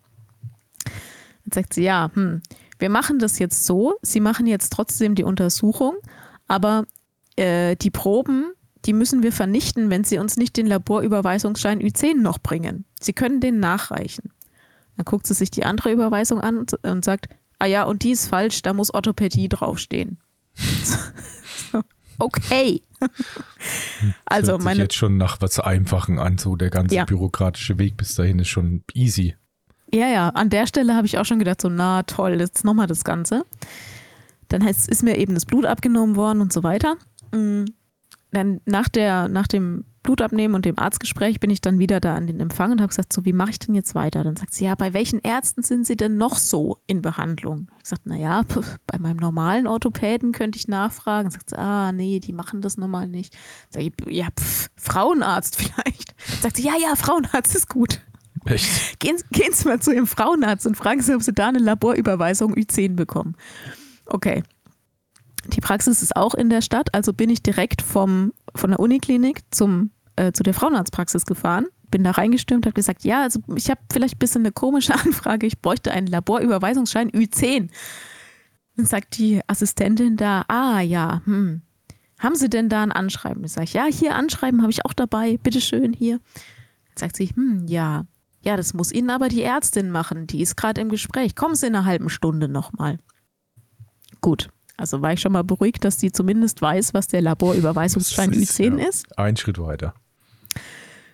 Dann sagt sie, ja, hm, wir machen das jetzt so, Sie machen jetzt trotzdem die Untersuchung, aber äh, die Proben, die müssen wir vernichten, wenn Sie uns nicht den Laborüberweisungsschein Ü10 noch bringen. Sie können den nachreichen. Dann guckt sie sich die andere Überweisung an und, sagt, ah ja, und die ist falsch, da muss Orthopädie draufstehen. okay. also das meine jetzt schon nach was Einfachen an, so der ganze ja. bürokratische Weg bis dahin ist schon easy. Ja, ja, an der Stelle habe ich auch schon gedacht, so, na toll, jetzt nochmal das Ganze. Dann heißt, ist mir eben das Blut abgenommen worden und so weiter. Mm, dann nach, der, nach dem Blutabnehmen und dem Arztgespräch bin ich dann wieder da an den Empfang und habe gesagt, so wie mache ich denn jetzt weiter? Dann sagt sie, ja, bei welchen Ärzten sind Sie denn noch so in Behandlung? Ich gesagt, naja, bei meinem normalen Orthopäden könnte ich nachfragen. Sagt sie, ah, nee, die machen das normal nicht. Sag ich, ja, pf, Frauenarzt vielleicht. Sagt sie, ja, ja, Frauenarzt ist gut. Echt? Gehen, gehen Sie mal zu Ihrem Frauenarzt und fragen Sie, ob Sie da eine Laborüberweisung Ü10 bekommen. Okay. Die Praxis ist auch in der Stadt, also bin ich direkt vom, von der Uniklinik zum, äh, zu der Frauenarztpraxis gefahren, bin da reingestürmt, habe gesagt, ja, also ich habe vielleicht ein bisschen eine komische Anfrage, ich bräuchte einen Laborüberweisungsschein Ü10. Dann sagt die Assistentin da, ah ja, hm, haben Sie denn da ein Anschreiben? Ich sage, ja, hier Anschreiben habe ich auch dabei, bitteschön hier. Dann sagt sie, hm, ja, ja, das muss Ihnen aber die Ärztin machen, die ist gerade im Gespräch. Kommen Sie in einer halben Stunde nochmal. Gut, also war ich schon mal beruhigt, dass die zumindest weiß, was der Laborüberweisungsschein Ü10 ja, ist. Ein Schritt weiter.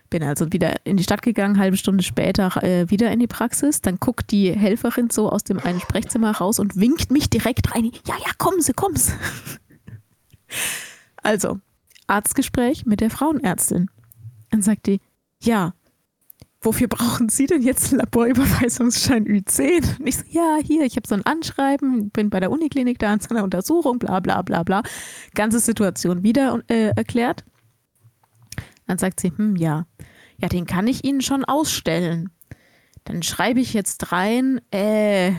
Bin also wieder in die Stadt gegangen, halbe Stunde später äh, wieder in die Praxis. Dann guckt die Helferin so aus dem einen Sprechzimmer raus und winkt mich direkt rein. Ja, ja, kommen Sie, kommen Sie. Also, Arztgespräch mit der Frauenärztin. Dann sagt die, ja, wofür brauchen Sie denn jetzt einen Laborüberweisungsschein Ü10? Und ich so, ja, hier, ich habe so ein Anschreiben, bin bei der Uniklinik da an so einer Untersuchung, bla bla bla bla. Ganze Situation wieder äh, erklärt. Dann sagt sie, hm, ja, ja, den kann ich Ihnen schon ausstellen. Dann schreibe ich jetzt rein, äh,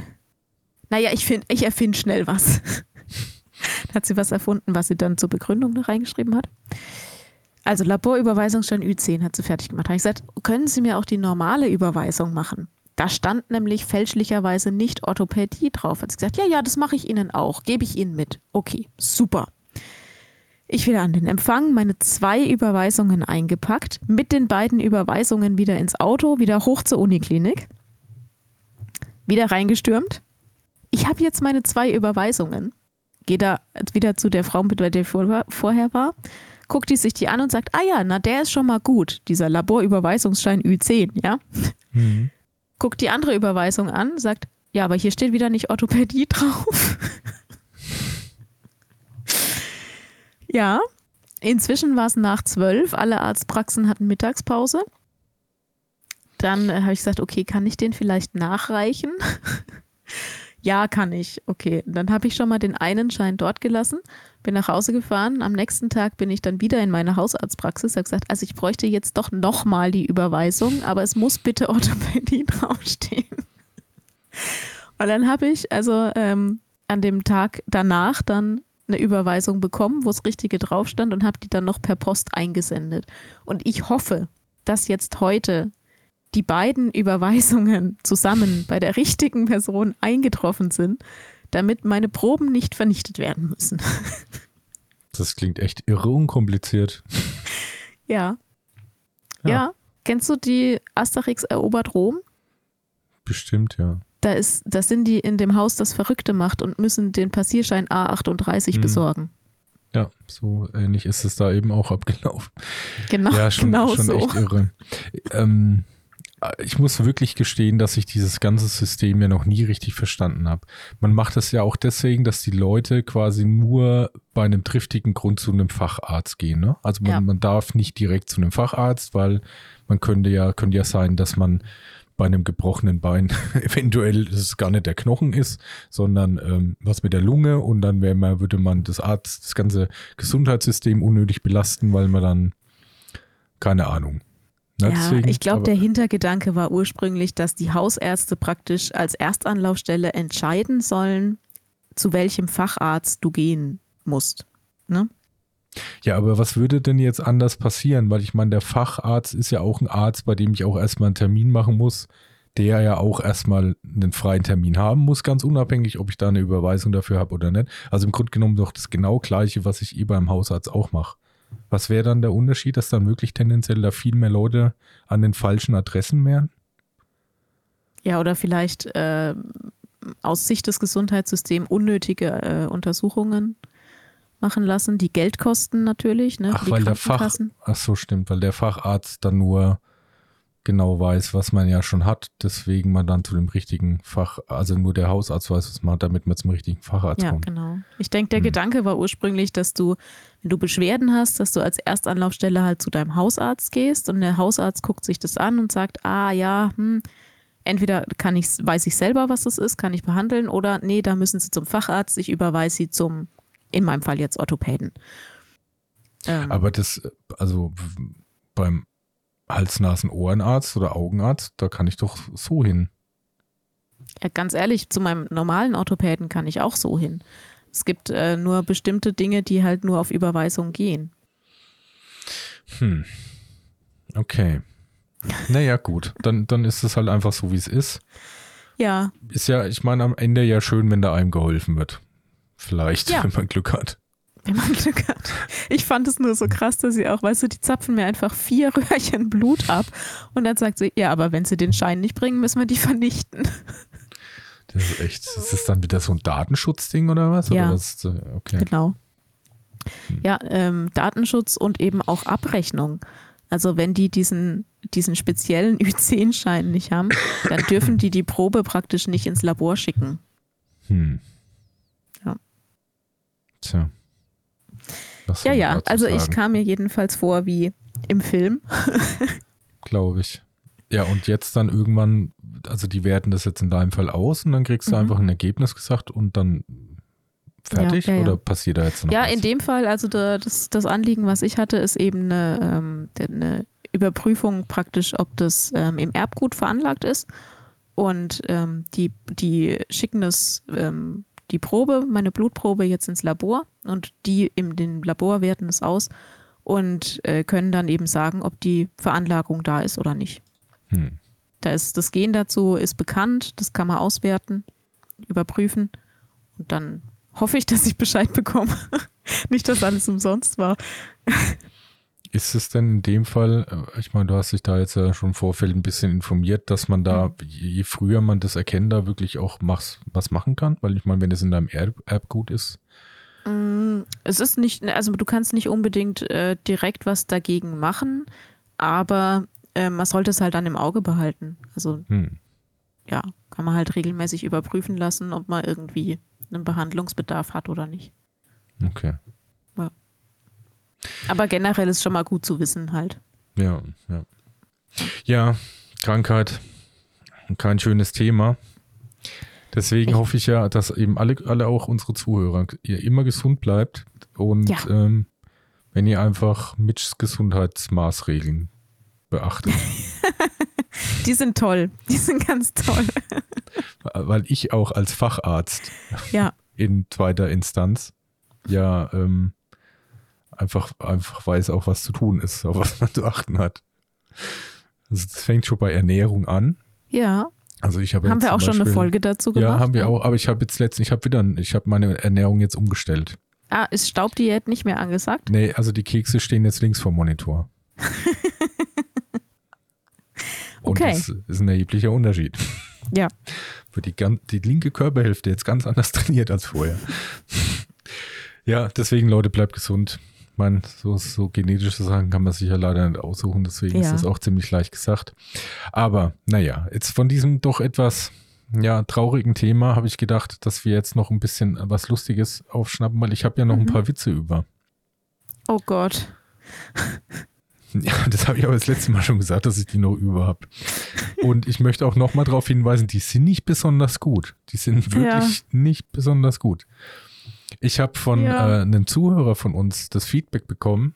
naja, ich, find, ich erfinde schnell was. hat sie was erfunden, was sie dann zur Begründung noch reingeschrieben hat. Also Laborüberweisungsschein Ü10 hat sie fertig gemacht. Da habe ich gesagt, können Sie mir auch die normale Überweisung machen? Da stand nämlich fälschlicherweise nicht Orthopädie drauf. Hat sie gesagt, ja, ja, das mache ich Ihnen auch. Gebe ich Ihnen mit. Okay, super. Ich wieder an den Empfang, meine zwei Überweisungen eingepackt, mit den beiden Überweisungen wieder ins Auto, wieder hoch zur Uniklinik, wieder reingestürmt. Ich habe jetzt meine zwei Überweisungen. Gehe da wieder zu der Frau, mit der ich vorher war, guckt die sich die an und sagt, ah ja, na der ist schon mal gut, dieser Laborüberweisungsschein Ü10, ja. Mhm. Guckt die andere Überweisung an, sagt, ja, aber hier steht wieder nicht Orthopädie drauf. ja, inzwischen war es nach zwölf, alle Arztpraxen hatten Mittagspause. Dann äh, habe ich gesagt, okay, kann ich den vielleicht nachreichen? Ja, kann ich. Okay, dann habe ich schon mal den einen Schein dort gelassen, bin nach Hause gefahren. Am nächsten Tag bin ich dann wieder in meine Hausarztpraxis, habe gesagt, also ich bräuchte jetzt doch nochmal die Überweisung, aber es muss bitte Orthopädie draufstehen. Und dann habe ich also ähm, an dem Tag danach dann eine Überweisung bekommen, wo das Richtige drauf stand und habe die dann noch per Post eingesendet. Und ich hoffe, dass jetzt heute die beiden Überweisungen zusammen bei der richtigen Person eingetroffen sind, damit meine Proben nicht vernichtet werden müssen. Das klingt echt irre unkompliziert. Ja. ja. Ja. Kennst du die Asterix erobert Rom? Bestimmt, ja. Da, ist, da sind die in dem Haus, das Verrückte macht und müssen den Passierschein A38 hm. besorgen. Ja, so ähnlich ist es da eben auch abgelaufen. Genau, ja, schon, genau schon so. echt irre. Ähm, ich muss wirklich gestehen, dass ich dieses ganze System ja noch nie richtig verstanden habe. Man macht das ja auch deswegen, dass die Leute quasi nur bei einem triftigen Grund zu einem Facharzt gehen. Ne? Also man, ja. man darf nicht direkt zu einem Facharzt, weil man könnte ja, könnte ja sein, dass man bei einem gebrochenen Bein eventuell es gar nicht der Knochen ist, sondern ähm, was mit der Lunge und dann wäre man, würde man das Arzt, das ganze Gesundheitssystem unnötig belasten, weil man dann keine Ahnung ja, Deswegen, ich glaube, der Hintergedanke war ursprünglich, dass die Hausärzte praktisch als Erstanlaufstelle entscheiden sollen, zu welchem Facharzt du gehen musst. Ne? Ja, aber was würde denn jetzt anders passieren? Weil ich meine, der Facharzt ist ja auch ein Arzt, bei dem ich auch erstmal einen Termin machen muss, der ja auch erstmal einen freien Termin haben muss, ganz unabhängig, ob ich da eine Überweisung dafür habe oder nicht. Also im Grunde genommen doch das genau gleiche, was ich eh beim Hausarzt auch mache. Was wäre dann der Unterschied, dass dann wirklich tendenziell da viel mehr Leute an den falschen Adressen wären? Ja, oder vielleicht äh, aus Sicht des Gesundheitssystems unnötige äh, Untersuchungen machen lassen, die Geld kosten natürlich. Ne, ach, weil der Fach, ach so stimmt, weil der Facharzt dann nur genau weiß, was man ja schon hat, deswegen man dann zu dem richtigen Fach, also nur der Hausarzt weiß, was man hat, damit man zum richtigen Facharzt ja, kommt. Ja, genau. Ich denke, der hm. Gedanke war ursprünglich, dass du, wenn du Beschwerden hast, dass du als Erstanlaufstelle halt zu deinem Hausarzt gehst und der Hausarzt guckt sich das an und sagt, ah ja, hm, entweder kann ich, weiß ich selber, was das ist, kann ich behandeln oder nee, da müssen sie zum Facharzt, ich überweise sie zum, in meinem Fall jetzt Orthopäden. Ähm. Aber das, also beim Hals-Nasen-Ohrenarzt oder Augenarzt, da kann ich doch so hin. Ja, ganz ehrlich, zu meinem normalen Orthopäden kann ich auch so hin. Es gibt äh, nur bestimmte Dinge, die halt nur auf Überweisung gehen. Hm. Okay. Naja, gut. Dann, dann ist es halt einfach so, wie es ist. Ja. Ist ja, ich meine, am Ende ja schön, wenn da einem geholfen wird. Vielleicht, ja. wenn man Glück hat wenn man Glück hat. Ich fand es nur so krass, dass sie auch, weißt du, die zapfen mir einfach vier Röhrchen Blut ab und dann sagt sie, ja, aber wenn sie den Schein nicht bringen, müssen wir die vernichten. Das ist echt, ist das dann wieder so ein Datenschutzding oder was? Ja, oder was? Okay. genau. Hm. Ja, ähm, Datenschutz und eben auch Abrechnung. Also wenn die diesen, diesen speziellen Ü10-Schein nicht haben, dann dürfen die die Probe praktisch nicht ins Labor schicken. Hm. Ja. Tja ja, ja, also sagen. ich kam mir jedenfalls vor wie im Film. Glaube ich. Ja, und jetzt dann irgendwann, also die werten das jetzt in deinem Fall aus und dann kriegst du mhm. einfach ein Ergebnis gesagt und dann fertig ja, ja, ja. oder passiert da jetzt noch Ja, was? in dem Fall, also das, das Anliegen, was ich hatte, ist eben eine, ähm, eine Überprüfung praktisch, ob das ähm, im Erbgut veranlagt ist Und ähm, die, die schicken das, ähm, die Probe, meine Blutprobe jetzt ins Labor und die in dem Labor werten es aus und äh, können dann eben sagen, ob die Veranlagung da ist oder nicht. Hm. Da ist das Gen dazu ist bekannt, das kann man auswerten, überprüfen und dann hoffe ich, dass ich Bescheid bekomme. Nicht, dass alles umsonst war. Ist es denn in dem Fall, äh, ich meine, du hast dich da jetzt ja schon im Vorfeld ein bisschen informiert, dass man da, je früher man das erkennt, da wirklich auch was, was machen kann? Weil ich meine, wenn es in deinem Erbgut ist. Mm, es ist nicht, also du kannst nicht unbedingt äh, direkt was dagegen machen, aber äh, man sollte es halt dann im Auge behalten. Also hm. ja, kann man halt regelmäßig überprüfen lassen, ob man irgendwie einen Behandlungsbedarf hat oder nicht. Okay. Aber generell ist schon mal gut zu wissen halt. Ja, ja. Ja, Krankheit, kein schönes Thema. Deswegen Echt? hoffe ich ja, dass eben alle, alle auch unsere Zuhörer ihr immer gesund bleibt und ja. ähm, wenn ihr einfach Mitchs Gesundheitsmaßregeln beachtet. Die sind toll. Die sind ganz toll. Weil ich auch als Facharzt ja. in zweiter Instanz ja ähm, einfach, einfach weiß auch, was zu tun ist, auf was man zu achten hat. Also das fängt schon bei Ernährung an. Ja. Also ich habe haben wir auch Beispiel, schon eine Folge dazu gemacht? Ja, haben wir auch. Aber ich habe jetzt letztens, ich habe wieder, ich habe meine Ernährung jetzt umgestellt. Ah, ist Staubdiät nicht mehr angesagt? Nee, also die Kekse stehen jetzt links vom Monitor. Und okay. das ist ein erheblicher Unterschied. Ja. Wird die, die linke Körperhälfte jetzt ganz anders trainiert als vorher. ja, deswegen, Leute, bleibt gesund. Ich meine, so, so genetische Sachen kann man sich ja leider nicht aussuchen, deswegen ja. ist das auch ziemlich leicht gesagt. Aber naja, jetzt von diesem doch etwas ja, traurigen Thema habe ich gedacht, dass wir jetzt noch ein bisschen was Lustiges aufschnappen, weil ich habe ja noch mhm. ein paar Witze über. Oh Gott. Ja, das habe ich aber das letzte Mal schon gesagt, dass ich die noch über habe. Und ich möchte auch nochmal darauf hinweisen, die sind nicht besonders gut. Die sind wirklich ja. nicht besonders gut. Ich habe von ja. äh, einem Zuhörer von uns das Feedback bekommen,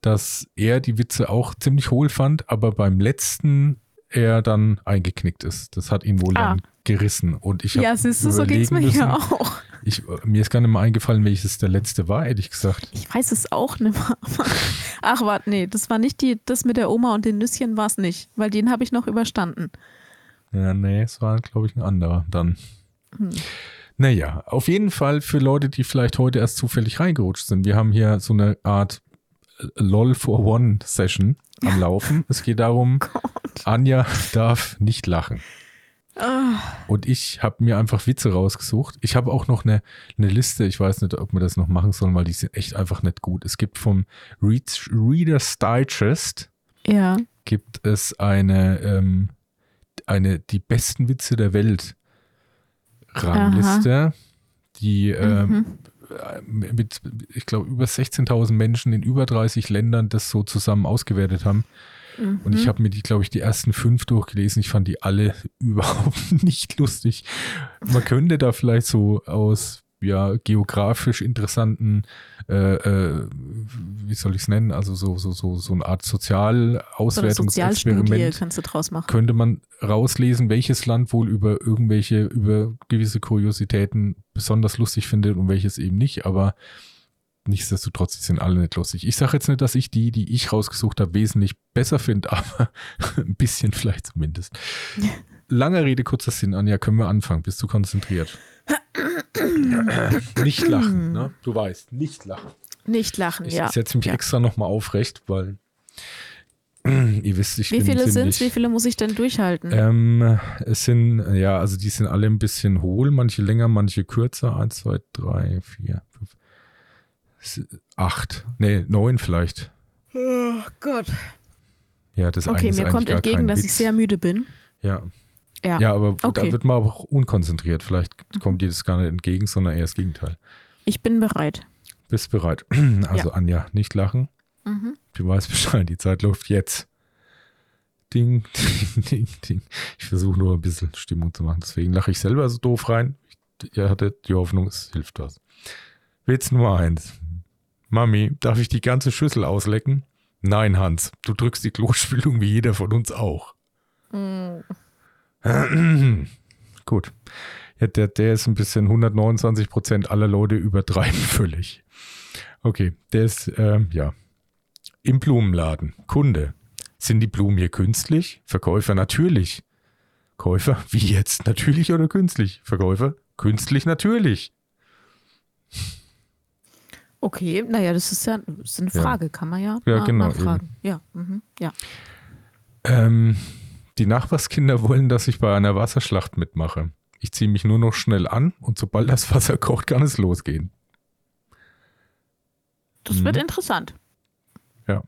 dass er die Witze auch ziemlich hohl fand, aber beim letzten er dann eingeknickt ist. Das hat ihn wohl ah. dann gerissen. Und ich ja, siehst du, so geht es mir ja auch. Ich, mir ist gar nicht mal eingefallen, welches der letzte war, ehrlich gesagt. Ich weiß es auch nicht mehr. Ach, warte, nee, das war nicht die, das mit der Oma und den Nüsschen war es nicht, weil den habe ich noch überstanden. Ja, nee, es war, glaube ich, ein anderer dann. Hm. Naja, auf jeden Fall für Leute, die vielleicht heute erst zufällig reingerutscht sind. Wir haben hier so eine Art äh, LOL for One Session am Laufen. es geht darum, oh Anja darf nicht lachen. Ah. Und ich habe mir einfach Witze rausgesucht. Ich habe auch noch eine, eine Liste, ich weiß nicht, ob wir das noch machen sollen, weil die sind echt einfach nicht gut. Es gibt vom Read, Reader's Digest ja. gibt es eine, ähm, eine die besten Witze der Welt Rangliste, Aha. die ähm, mhm. mit, ich glaube, über 16.000 Menschen in über 30 Ländern das so zusammen ausgewertet haben. Mhm. Und ich mhm. habe mir die, glaube ich, die ersten fünf durchgelesen. Ich fand die alle überhaupt nicht lustig. Man könnte da vielleicht so aus ja, geografisch interessanten, äh, äh, wie soll ich es nennen, also so, so, so, so eine Art Sozialauswertungsexperiment so kannst du draus machen. Könnte man rauslesen, welches Land wohl über irgendwelche, über gewisse Kuriositäten besonders lustig findet und welches eben nicht, aber nichtsdestotrotz, sind alle nicht lustig. Ich sage jetzt nicht, dass ich die, die ich rausgesucht habe, wesentlich besser finde, aber ein bisschen vielleicht zumindest. Lange Rede, kurzer Sinn, Anja, können wir anfangen. Bist du konzentriert? nicht lachen, ne? Du weißt, nicht lachen. Nicht lachen, ich ja. Ich setze mich ja. extra nochmal aufrecht, weil ihr wisst, ich Wie bin viele sind es? Wie viele muss ich denn durchhalten? Ähm, es sind, ja, also die sind alle ein bisschen hohl, manche länger, manche kürzer. Eins, zwei, drei, vier, fünf, acht, nee, neun vielleicht. Oh Gott. Ja, das Okay, mir kommt entgegen, dass Witz. ich sehr müde bin. Ja. Ja, ja aber okay. da wird man auch unkonzentriert. Vielleicht kommt dir das gar nicht entgegen, sondern eher das Gegenteil. Ich bin bereit. Bist bereit. Also ja. Anja, nicht lachen. Mhm. Du weißt Bescheid, die Zeit läuft jetzt. Ding, ding, ding, ding. Ich versuche nur ein bisschen Stimmung zu machen. Deswegen lache ich selber so doof rein. Ihr hattet die Hoffnung, es hilft was. Witz Nummer eins. Mami, darf ich die ganze Schüssel auslecken? Nein, Hans, du drückst die Klospülung wie jeder von uns auch. Mm. Gut. Ja, der, der ist ein bisschen 129 Prozent aller Leute übertreiben völlig. Okay, der ist, ähm, ja. Im Blumenladen. Kunde. Sind die Blumen hier künstlich? Verkäufer natürlich. Käufer, wie jetzt? Natürlich oder künstlich? Verkäufer, künstlich natürlich. Okay, naja, das ist ja das ist eine Frage, ja. kann man ja, ja genau, nachfragen. Ja, mhm, ja. Ähm, die Nachbarskinder wollen, dass ich bei einer Wasserschlacht mitmache. Ich ziehe mich nur noch schnell an und sobald das Wasser kocht, kann es losgehen. Das mhm. wird interessant. Ja.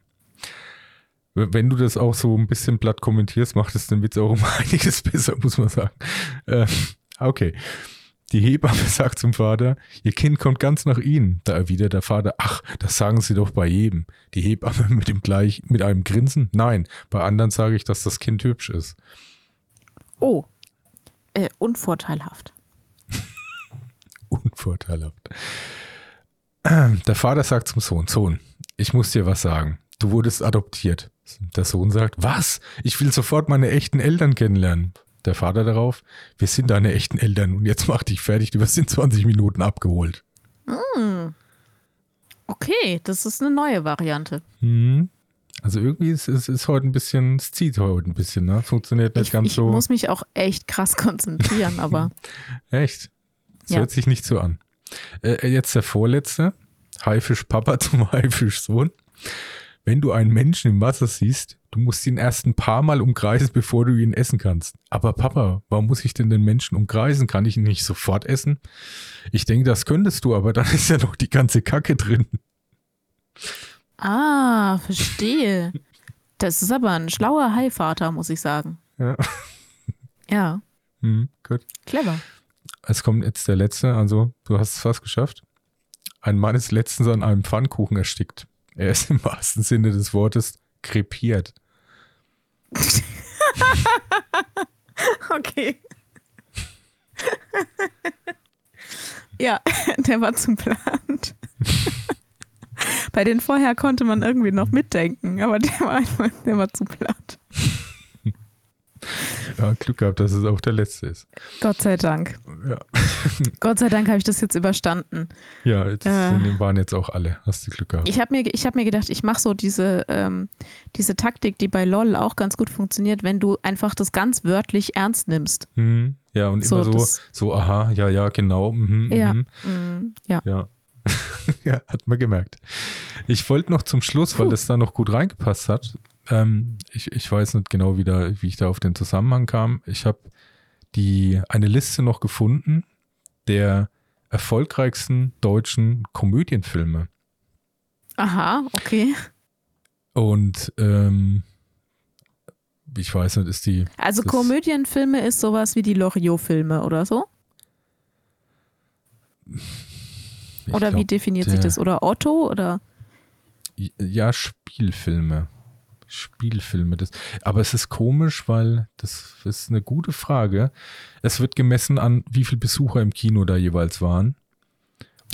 Wenn du das auch so ein bisschen platt kommentierst, macht es den Witz auch um einiges besser, muss man sagen. Äh, okay. Die Hebamme sagt zum Vater, ihr Kind kommt ganz nach Ihnen. Da erwidert der Vater, ach, das sagen Sie doch bei jedem. Die Hebamme mit dem gleich, mit einem Grinsen? Nein, bei anderen sage ich, dass das Kind hübsch ist. Oh, äh, unvorteilhaft. unvorteilhaft. Der Vater sagt zum Sohn, Sohn, ich muss dir was sagen. Du wurdest adoptiert. Der Sohn sagt, was? Ich will sofort meine echten Eltern kennenlernen der Vater darauf, wir sind deine echten Eltern und jetzt mach dich fertig, du wirst in 20 Minuten abgeholt. Mm. Okay, das ist eine neue Variante. Mhm. Also irgendwie ist es ist heute ein bisschen, es zieht heute ein bisschen, ne? Funktioniert nicht ich, ganz ich so. Ich muss mich auch echt krass konzentrieren, aber. echt? Das ja. hört sich nicht so an. Äh, jetzt der vorletzte. Haifisch Papa zum Haifisch Sohn. Wenn du einen Menschen im Wasser siehst, Du musst ihn erst ein paar Mal umkreisen, bevor du ihn essen kannst. Aber Papa, warum muss ich denn den Menschen umkreisen? Kann ich ihn nicht sofort essen? Ich denke, das könntest du, aber dann ist ja noch die ganze Kacke drin. Ah, verstehe. Das ist aber ein schlauer Haivater, muss ich sagen. Ja. Ja. Hm, gut. Clever. Es kommt jetzt der letzte, also du hast es fast geschafft. Ein Mann ist letztens an einem Pfannkuchen erstickt. Er ist im wahrsten Sinne des Wortes krepiert. okay. ja, der war zu plant. Bei den vorher konnte man irgendwie noch mitdenken, aber der war einfach, der war zu platt. Ja, Glück gehabt, dass es auch der letzte ist. Gott sei Dank. Ja. Gott sei Dank habe ich das jetzt überstanden. Ja, jetzt äh, waren jetzt auch alle. Hast du Glück gehabt. Ich habe mir, hab mir gedacht, ich mache so diese, ähm, diese Taktik, die bei LOL auch ganz gut funktioniert, wenn du einfach das ganz wörtlich ernst nimmst. Mhm. Ja, und so, immer so, so, aha, ja, ja, genau. Mhm, ja. Mhm. mhm ja. ja. ja, hat man gemerkt. Ich wollte noch zum Schluss, weil Puh. das da noch gut reingepasst hat, ähm, ich, ich weiß nicht genau, wie, da, wie ich da auf den Zusammenhang kam. Ich habe die eine Liste noch gefunden der erfolgreichsten deutschen Komödienfilme. Aha, okay. Und ähm, ich weiß nicht, ist die. Also Komödienfilme ist sowas wie die Loriot-Filme oder so? Oder glaub, wie definiert sich das? Oder Otto oder? Ja, Spielfilme. Spielfilme. Das, aber es ist komisch, weil das ist eine gute Frage. Es wird gemessen an, wie viele Besucher im Kino da jeweils waren.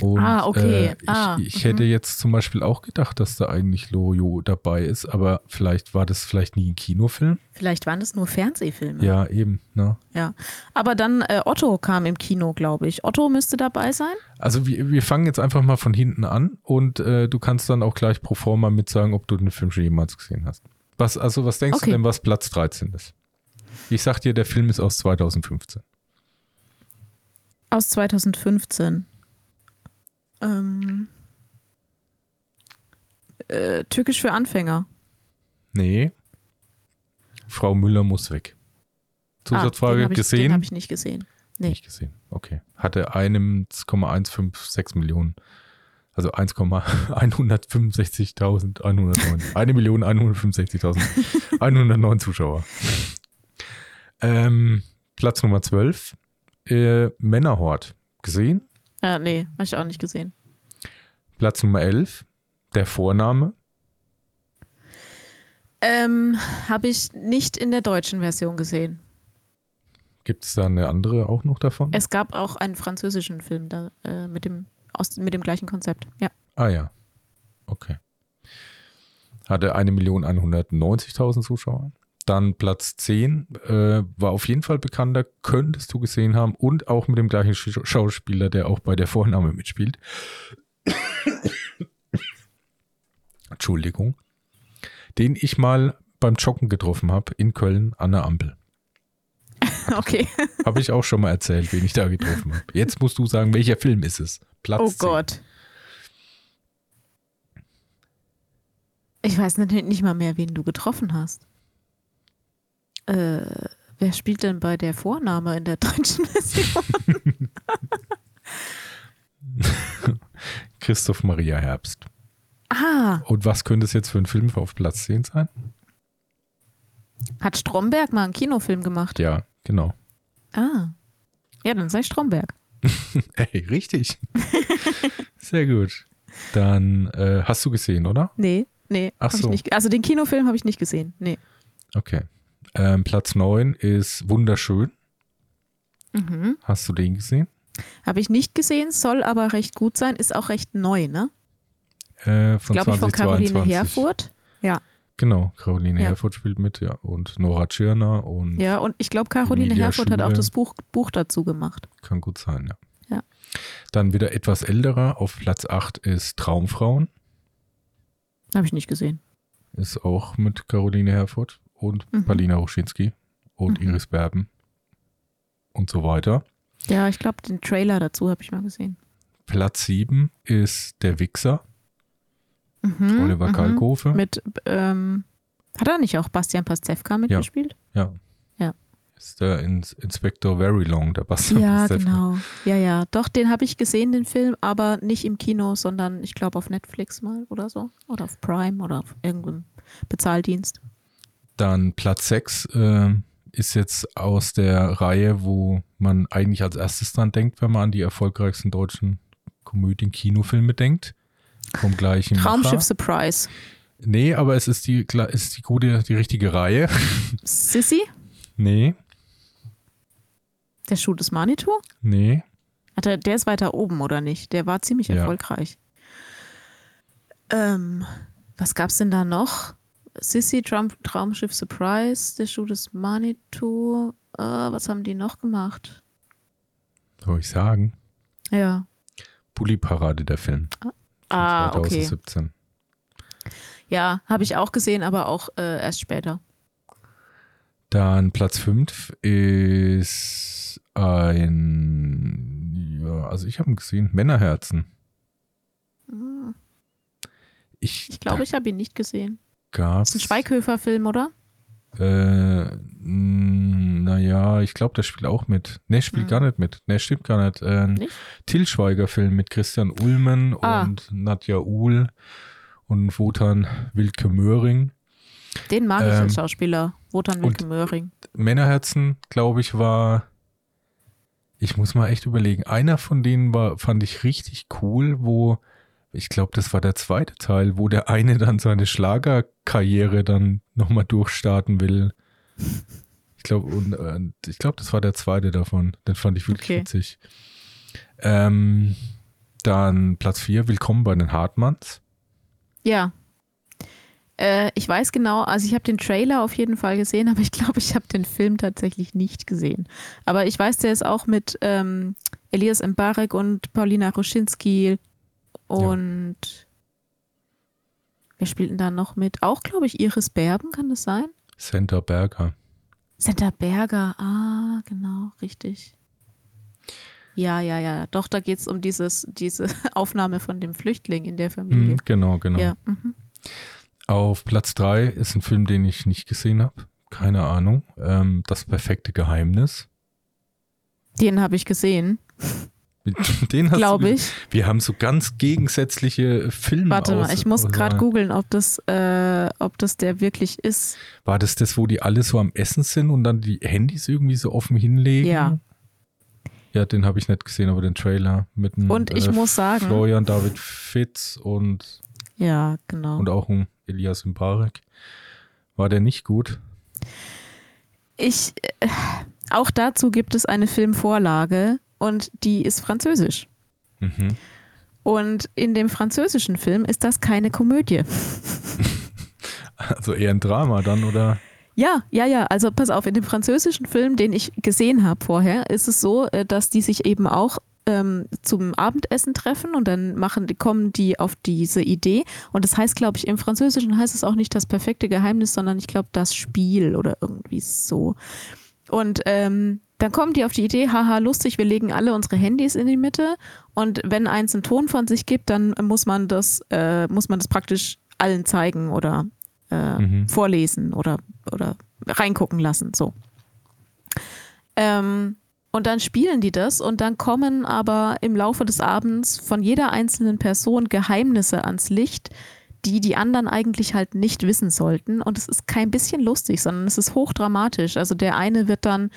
Und, ah, okay. Äh, ich, ah, ich hätte mhm. jetzt zum Beispiel auch gedacht, dass da eigentlich Lorio dabei ist, aber vielleicht war das vielleicht nie ein Kinofilm. Vielleicht waren das nur Fernsehfilme. Ja, eben. Ne? Ja. Aber dann äh, Otto kam im Kino, glaube ich. Otto müsste dabei sein. Also wir, wir fangen jetzt einfach mal von hinten an und äh, du kannst dann auch gleich pro forma mit sagen, ob du den Film schon jemals gesehen hast. Was, also was denkst okay. du denn, was Platz 13 ist? Ich sag dir, der Film ist aus 2015. Aus 2015. Ähm, äh, Türkisch für Anfänger. Nee. Frau Müller muss weg. Zusatzfrage ah, den gesehen? Den habe ich nicht gesehen. Nee. Nicht gesehen. Okay. Hatte 1,156 Millionen. Also 1,165.109. 1.165.109 Zuschauer. Ähm, Platz Nummer 12. Äh, Männerhort. Gesehen? Ja, nee, habe ich auch nicht gesehen. Platz Nummer 11. Der Vorname. Ähm, habe ich nicht in der deutschen Version gesehen. Gibt es da eine andere auch noch davon? Es gab auch einen französischen Film da, äh, mit, dem, aus, mit dem gleichen Konzept, ja. Ah ja, okay. Hatte 1.190.000 Zuschauer. Dann Platz 10 äh, war auf jeden Fall bekannter, könntest du gesehen haben und auch mit dem gleichen Sch Schauspieler, der auch bei der Vorname mitspielt. Entschuldigung. Den ich mal beim Joggen getroffen habe in Köln an der Ampel. Okay. Habe ich auch schon mal erzählt, wen ich da getroffen habe. Jetzt musst du sagen, welcher Film ist es? Platz Oh 10. Gott. Ich weiß natürlich nicht mal mehr, wen du getroffen hast. Äh, wer spielt denn bei der Vorname in der deutschen Version? Christoph Maria Herbst. Ah, Und was könnte es jetzt für ein Film auf Platz 10 sein? hat Stromberg mal einen Kinofilm gemacht? Ja, genau. Ah. Ja, dann sei Stromberg. Ey, richtig. Sehr gut. Dann äh, hast du gesehen, oder? Nee, nee. Ach so. Ich nicht, also den Kinofilm habe ich nicht gesehen. Nee. Okay. Ähm, Platz 9 ist Wunderschön. Mhm. Hast du den gesehen? Habe ich nicht gesehen, soll aber recht gut sein, ist auch recht neu, ne? Äh, von Glaube ich von Caroline 2022. Herfurth. Ja. Genau, Caroline Ja. Herfurth spielt mit, ja. Und Nora Tschirner und Ja, und ich glaube, Caroline Emilia Herfurth hat auch Schule. das Buch, Buch dazu gemacht. kann gut sein, ja. Ja. Dann wieder etwas älterer. Auf Platz 8 ist Traumfrauen. Habe ich nicht gesehen. Ist auch mit Caroline Herfurth und Mhm. Palina Ruschinski und Mhm. Iris Berben und so weiter. Ja, ich glaube, den Trailer dazu habe ich mal gesehen. Platz 7 ist Der Wichser, Mhm, Oliver mhm. Kalkofe. Mit, ähm, hat er nicht auch Bastian Pastewka mitgespielt? Ja. Ja. Ist der Ins Inspektor Very Long, der Bastian Ja, Pastewka. genau. Ja, ja. Doch, den habe ich gesehen, den Film, aber nicht im Kino, sondern ich glaube auf Netflix mal oder so. Oder auf Prime oder auf irgendeinem Bezahldienst. Dann Platz 6 äh, ist jetzt aus der Reihe, wo man eigentlich als erstes dran denkt, wenn man an die erfolgreichsten deutschen Komödien-Kinofilme denkt. Vom gleichen Traumschiff Macher. Surprise. Nee, aber es ist die, ist die gute, die richtige Reihe. Sissy? nee, Der Schuh des Manitou? nee. Hat er, der ist weiter oben, oder nicht? Der war ziemlich Ja. erfolgreich. Ähm, was gab's denn da noch? Sissy, Traum, Traumschiff Surprise, der Schuh des Manitou. Äh, was haben die noch gemacht? Soll ich sagen? Ja. Bully-Parade, der Film. von Ah, okay. 2017. Ja, habe ich auch gesehen, aber auch äh, erst später. Dann Platz 5 ist ein, ja, also ich habe ihn gesehen, Männerherzen. Hm, Ich, Ich glaube, ich habe ihn nicht gesehen. Gab ist ein Schweighöfer-Film, oder? Äh, naja, ich glaube, der spielt auch mit. Ne, spielt Hm. gar nicht mit. Ne, stimmt gar nicht. Äh, ein Nicht? Til Schweiger-Film mit Christian Ullmann Ah. und Nadja Uhl und Wotan Wilke Möhring. Den mag ich Ähm, als Schauspieler. Wotan Wilke Möhring. Männerherzen, glaube ich, war. Ich muss mal echt überlegen. Einer von denen war, fand ich richtig cool, wo, ich glaube, das war der zweite Teil, wo der eine dann seine Schlagerkarriere dann nochmal durchstarten will. Ich glaube, und äh, ich glaube, das war der zweite davon. Den fand ich wirklich Okay. witzig. Ähm, dann Platz 4, Willkommen bei den Hartmanns. Ja. Äh, ich weiß genau, also ich habe den Trailer auf jeden Fall gesehen, aber ich glaube, ich habe den Film tatsächlich nicht gesehen. Aber ich weiß, der ist auch mit ähm, Elias Mbarek und Paulina Ruschinski und wer spielt denn da noch mit? Auch, glaube ich, Iris Berben, kann das sein? Senta Berger. Senta Berger, ah, genau, richtig. Ja, ja, ja. Doch, da geht es um dieses, diese Aufnahme von dem Flüchtling in der Familie. Hm, genau, genau. Ja. Mhm. Auf Platz 3 ist ein Film, den ich nicht gesehen habe. Keine Ahnung. Ähm, das perfekte Geheimnis. Den habe ich gesehen, Den hast glaube ich. Wir haben so ganz gegensätzliche Filme. Warte mal, ich muss gerade googeln, ob das, äh, ob das der wirklich ist. War das das, wo die alle so am Essen sind und dann die Handys irgendwie so offen hinlegen? Ja. Ja, den habe ich nicht gesehen, aber den Trailer mit einem Und ich muss sagen- Florian David Fitz und, Ja, genau. und auch ein Elias Mbarek. War der nicht gut? Ich, äh, auch dazu gibt es eine Filmvorlage und die ist französisch. Mhm. Und in dem französischen Film ist das keine Komödie. Also eher ein Drama dann, oder? Ja, ja, ja. Also pass auf, in dem französischen Film, den ich gesehen habe vorher, ist es so, äh, dass die sich eben auch ähm, zum Abendessen treffen und dann machen, kommen die auf diese Idee. Und das heißt, glaube ich, im Französischen heißt es auch nicht das perfekte Geheimnis, sondern ich glaube das Spiel oder irgendwie so. Und ähm, dann kommen die auf die Idee, haha, lustig, wir legen alle unsere Handys in die Mitte und wenn eins einen Ton von sich gibt, dann muss man das, äh, muss man das praktisch allen zeigen oder äh, mhm. vorlesen oder, oder reingucken lassen. So. Ähm, und dann spielen die das und dann kommen aber im Laufe des Abends von jeder einzelnen Person Geheimnisse ans Licht, die die anderen eigentlich halt nicht wissen sollten. Und es ist kein bisschen lustig, sondern es ist hochdramatisch. Also der eine wird dann,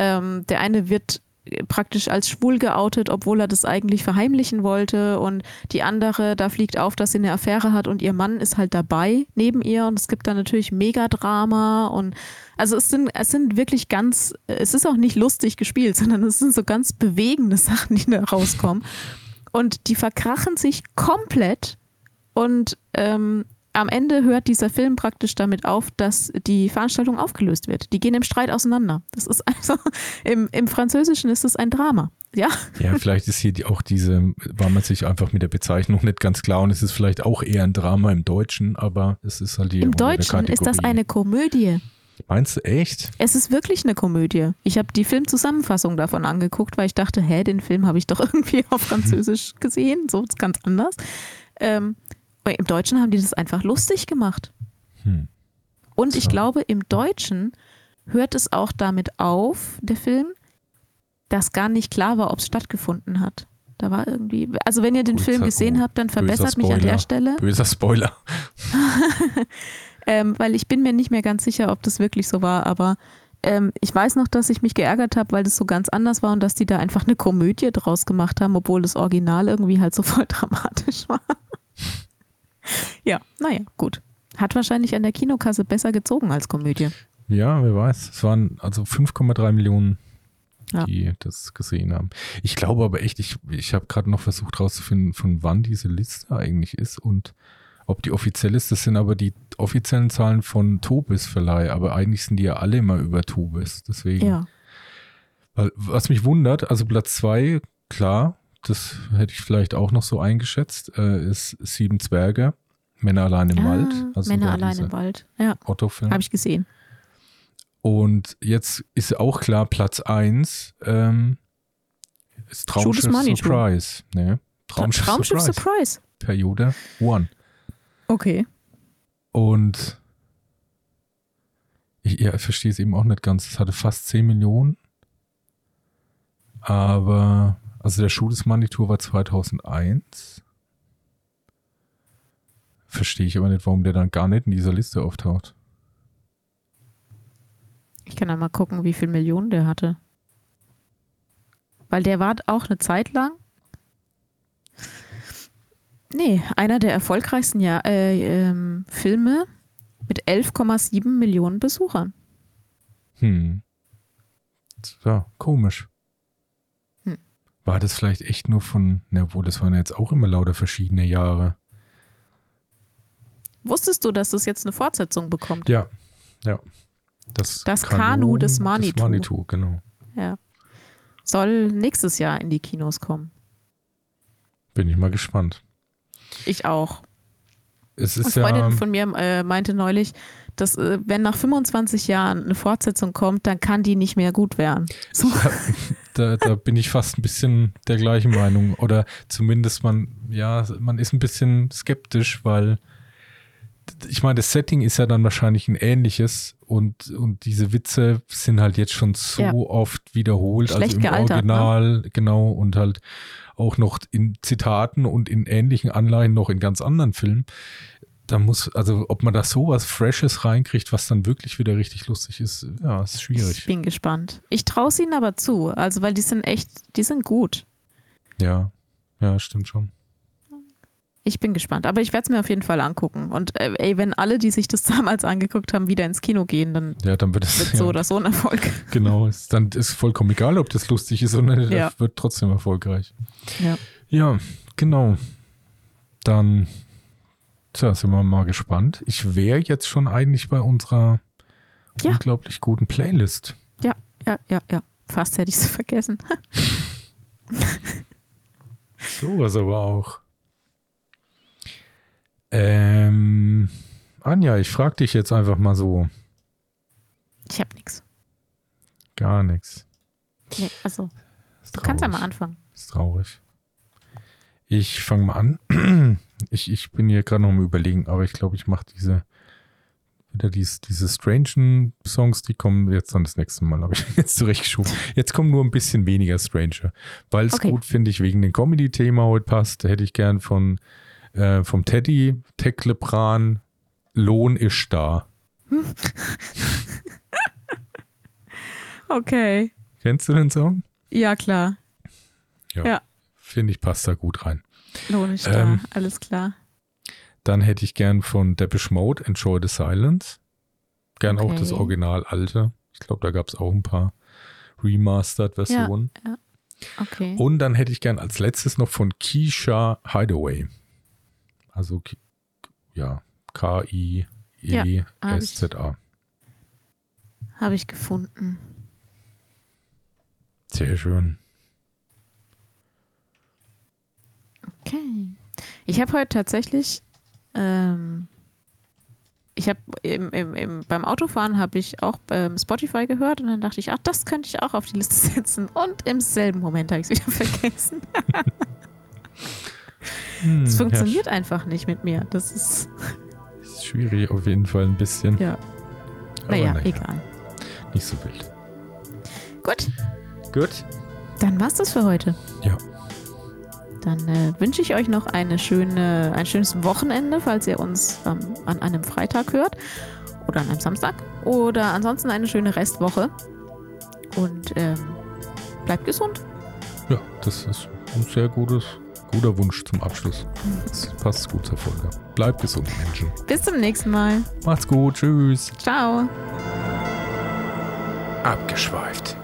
ähm, der eine wird praktisch als schwul geoutet, obwohl er das eigentlich verheimlichen wollte. Und die andere, da fliegt auf, dass sie eine Affäre hat und ihr Mann ist halt dabei neben ihr. Und es gibt da natürlich Megadrama. Und also es sind, es sind wirklich ganz, es ist auch nicht lustig gespielt, sondern es sind so ganz bewegende Sachen, die da rauskommen. Und die verkrachen sich komplett. Und ähm, am Ende hört dieser Film praktisch damit auf, dass die Veranstaltung aufgelöst wird. Die gehen im Streit auseinander. Das ist also, im, im Französischen ist es ein Drama. Ja. Ja, vielleicht ist hier auch diese, war man sich einfach mit der Bezeichnung nicht ganz klar und es ist vielleicht auch eher ein Drama im Deutschen, aber es ist halt die. Im Deutschen ist das eine Komödie. Meinst du echt? Es ist wirklich eine Komödie. Ich habe die Filmzusammenfassung davon angeguckt, weil ich dachte, hä, den Film habe ich doch irgendwie auf Französisch gesehen, so ist ganz anders. Ähm, im Deutschen haben die das einfach lustig gemacht. Hm. Und ich so. glaube, im Deutschen hört es auch damit auf, der Film, dass gar nicht klar war, ob es stattgefunden hat. Da war irgendwie, also wenn ihr den Böser, Film gesehen habt, dann verbessert mich an der Stelle. Böser Spoiler. ähm, weil ich bin mir nicht mehr ganz sicher, ob das wirklich so war, aber ähm, ich weiß noch, dass ich mich geärgert habe, weil das so ganz anders war und dass die da einfach eine Komödie draus gemacht haben, obwohl das Original irgendwie halt so voll dramatisch war. Ja, naja, gut. Hat wahrscheinlich an der Kinokasse besser gezogen als Komödie. Ja, wer weiß. Es waren also 5,3 Millionen, die ja. das gesehen haben. Ich glaube aber echt, ich, ich habe gerade noch versucht herauszufinden, von wann diese Liste eigentlich ist und ob die offiziell ist. Das sind aber die offiziellen Zahlen von Tobis Verleih, aber eigentlich sind die ja alle immer über Tobis. Deswegen. Ja. Was mich wundert, also Platz 2, klar, das hätte ich vielleicht auch noch so eingeschätzt, äh, ist Sieben Zwerge, Männer allein im ah, Wald. Also Männer allein im Wald, ja. Otto-Film. Habe ich gesehen. Und jetzt ist auch klar, Platz 1 ähm, ist Traumschiff Surprise. Nee, Traumschiff, Traumschiff Surprise. Surprise. Periode 1. Okay. Und ich, ja, ich verstehe es eben auch nicht ganz. Es hatte fast 10 Millionen. Aber also der Schuh des Manitou war 2001. Verstehe ich aber nicht, warum der dann gar nicht in dieser Liste auftaucht. Ich kann ja mal gucken, wie viele Millionen der hatte. Weil der war auch eine Zeit lang. Nee, einer der erfolgreichsten ja, äh, ähm, Filme mit 11,7 Millionen Besuchern. Hm. Ja, komisch. War das vielleicht echt nur von, na wohl, das waren jetzt auch immer lauter verschiedene Jahre. Wusstest du, dass das jetzt eine Fortsetzung bekommt? Ja, ja. Das, das Kanu, Kanu des Manitou. Des Manitou, genau. Ja. Soll nächstes Jahr in die Kinos kommen. Bin ich mal gespannt. Ich auch. Es ist Eine Freundin ja, von mir äh, meinte neulich, dass äh, wenn nach 25 Jahren eine Fortsetzung kommt, dann kann die nicht mehr gut werden. So. Ja, da, da, bin ich fast ein bisschen der gleichen Meinung. Oder zumindest man, ja, man ist ein bisschen skeptisch, weil ich meine, das Setting ist ja dann wahrscheinlich ein ähnliches und, und diese Witze sind halt jetzt schon so ja. oft wiederholt, Schlecht also im gealtert, ne? Original, ne? genau, und halt auch noch in Zitaten und in ähnlichen Anleihen noch in ganz anderen Filmen da muss, also ob man da sowas Freshes reinkriegt, was dann wirklich wieder richtig lustig ist, ja, ist schwierig. Ich bin gespannt. Ich traue es ihnen aber zu, also weil die sind echt, die sind gut. Ja, ja, stimmt schon. Ich bin gespannt, aber ich werde es mir auf jeden Fall angucken. Und äh, ey, wenn alle, die sich das damals angeguckt haben, wieder ins Kino gehen, dann, ja, dann wird es wird so ja. oder so ein Erfolg. Genau, ist, dann ist vollkommen egal, ob das lustig ist oder nicht, ja. wird trotzdem erfolgreich. Ja, ja genau. Dann Tja, sind wir mal gespannt. Ich wäre jetzt schon eigentlich bei unserer Ja. unglaublich guten Playlist. Ja, ja, ja, ja. Fast hätte ich es vergessen. Sowas aber auch. Ähm, Anja, ich frage dich jetzt einfach mal so. Ich habe nichts. Gar nichts. Nee, also, du kannst ja mal anfangen. Ist traurig. Ich fange mal an. Ich, ich bin hier gerade noch am überlegen, aber ich glaube, ich mache diese wieder dies, diese strangen Songs, die kommen jetzt dann das nächste Mal, habe ich jetzt zurechtgeschoben. Jetzt kommen nur ein bisschen weniger Stranger, weil es Okay. gut, finde ich, wegen dem Comedy-Thema heute passt. Hätte ich gern von äh, vom Teddy, Teklebran, Lohn ist da. Okay. Kennst du den Song? Ja, klar. Finde ich, passt da gut rein. Ich da. Ähm, Alles klar. Dann hätte ich gern von Depeche Mode Enjoy the Silence. Gern auch das Okay. Original alte. Ich glaube, da gab es auch ein paar Remastered-Versionen. Okay. Und dann hätte ich gern als letztes noch von Keisha Hideaway. Also, ja. K-I-E-S-Z-A. Habe ich gefunden. Sehr schön. Okay. Ich habe heute tatsächlich, ähm, ich habe im, im, im, beim Autofahren habe ich auch ähm, Spotify gehört und dann dachte ich, ach, das könnte ich auch auf die Liste setzen. Und im selben Moment habe ich es wieder vergessen. Hm, Es funktioniert einfach nicht mit mir. Das ist, Ja, ist schwierig auf jeden Fall ein bisschen. ja, Aber naja, naja, egal. nicht so wild. Gut, Gut. dann war's das für heute. Ja. Dann äh, wünsche ich euch noch eine schöne, ein schönes Wochenende, falls ihr uns ähm, an einem Freitag hört oder an einem Samstag. Oder ansonsten eine schöne Restwoche. Und ähm, bleibt gesund. Ja, das ist ein sehr gutes, guter Wunsch zum Abschluss. Das passt gut zur Folge. Bleibt gesund, Menschen. Bis zum nächsten Mal. Macht's gut. Tschüss. Ciao. Abgeschweift.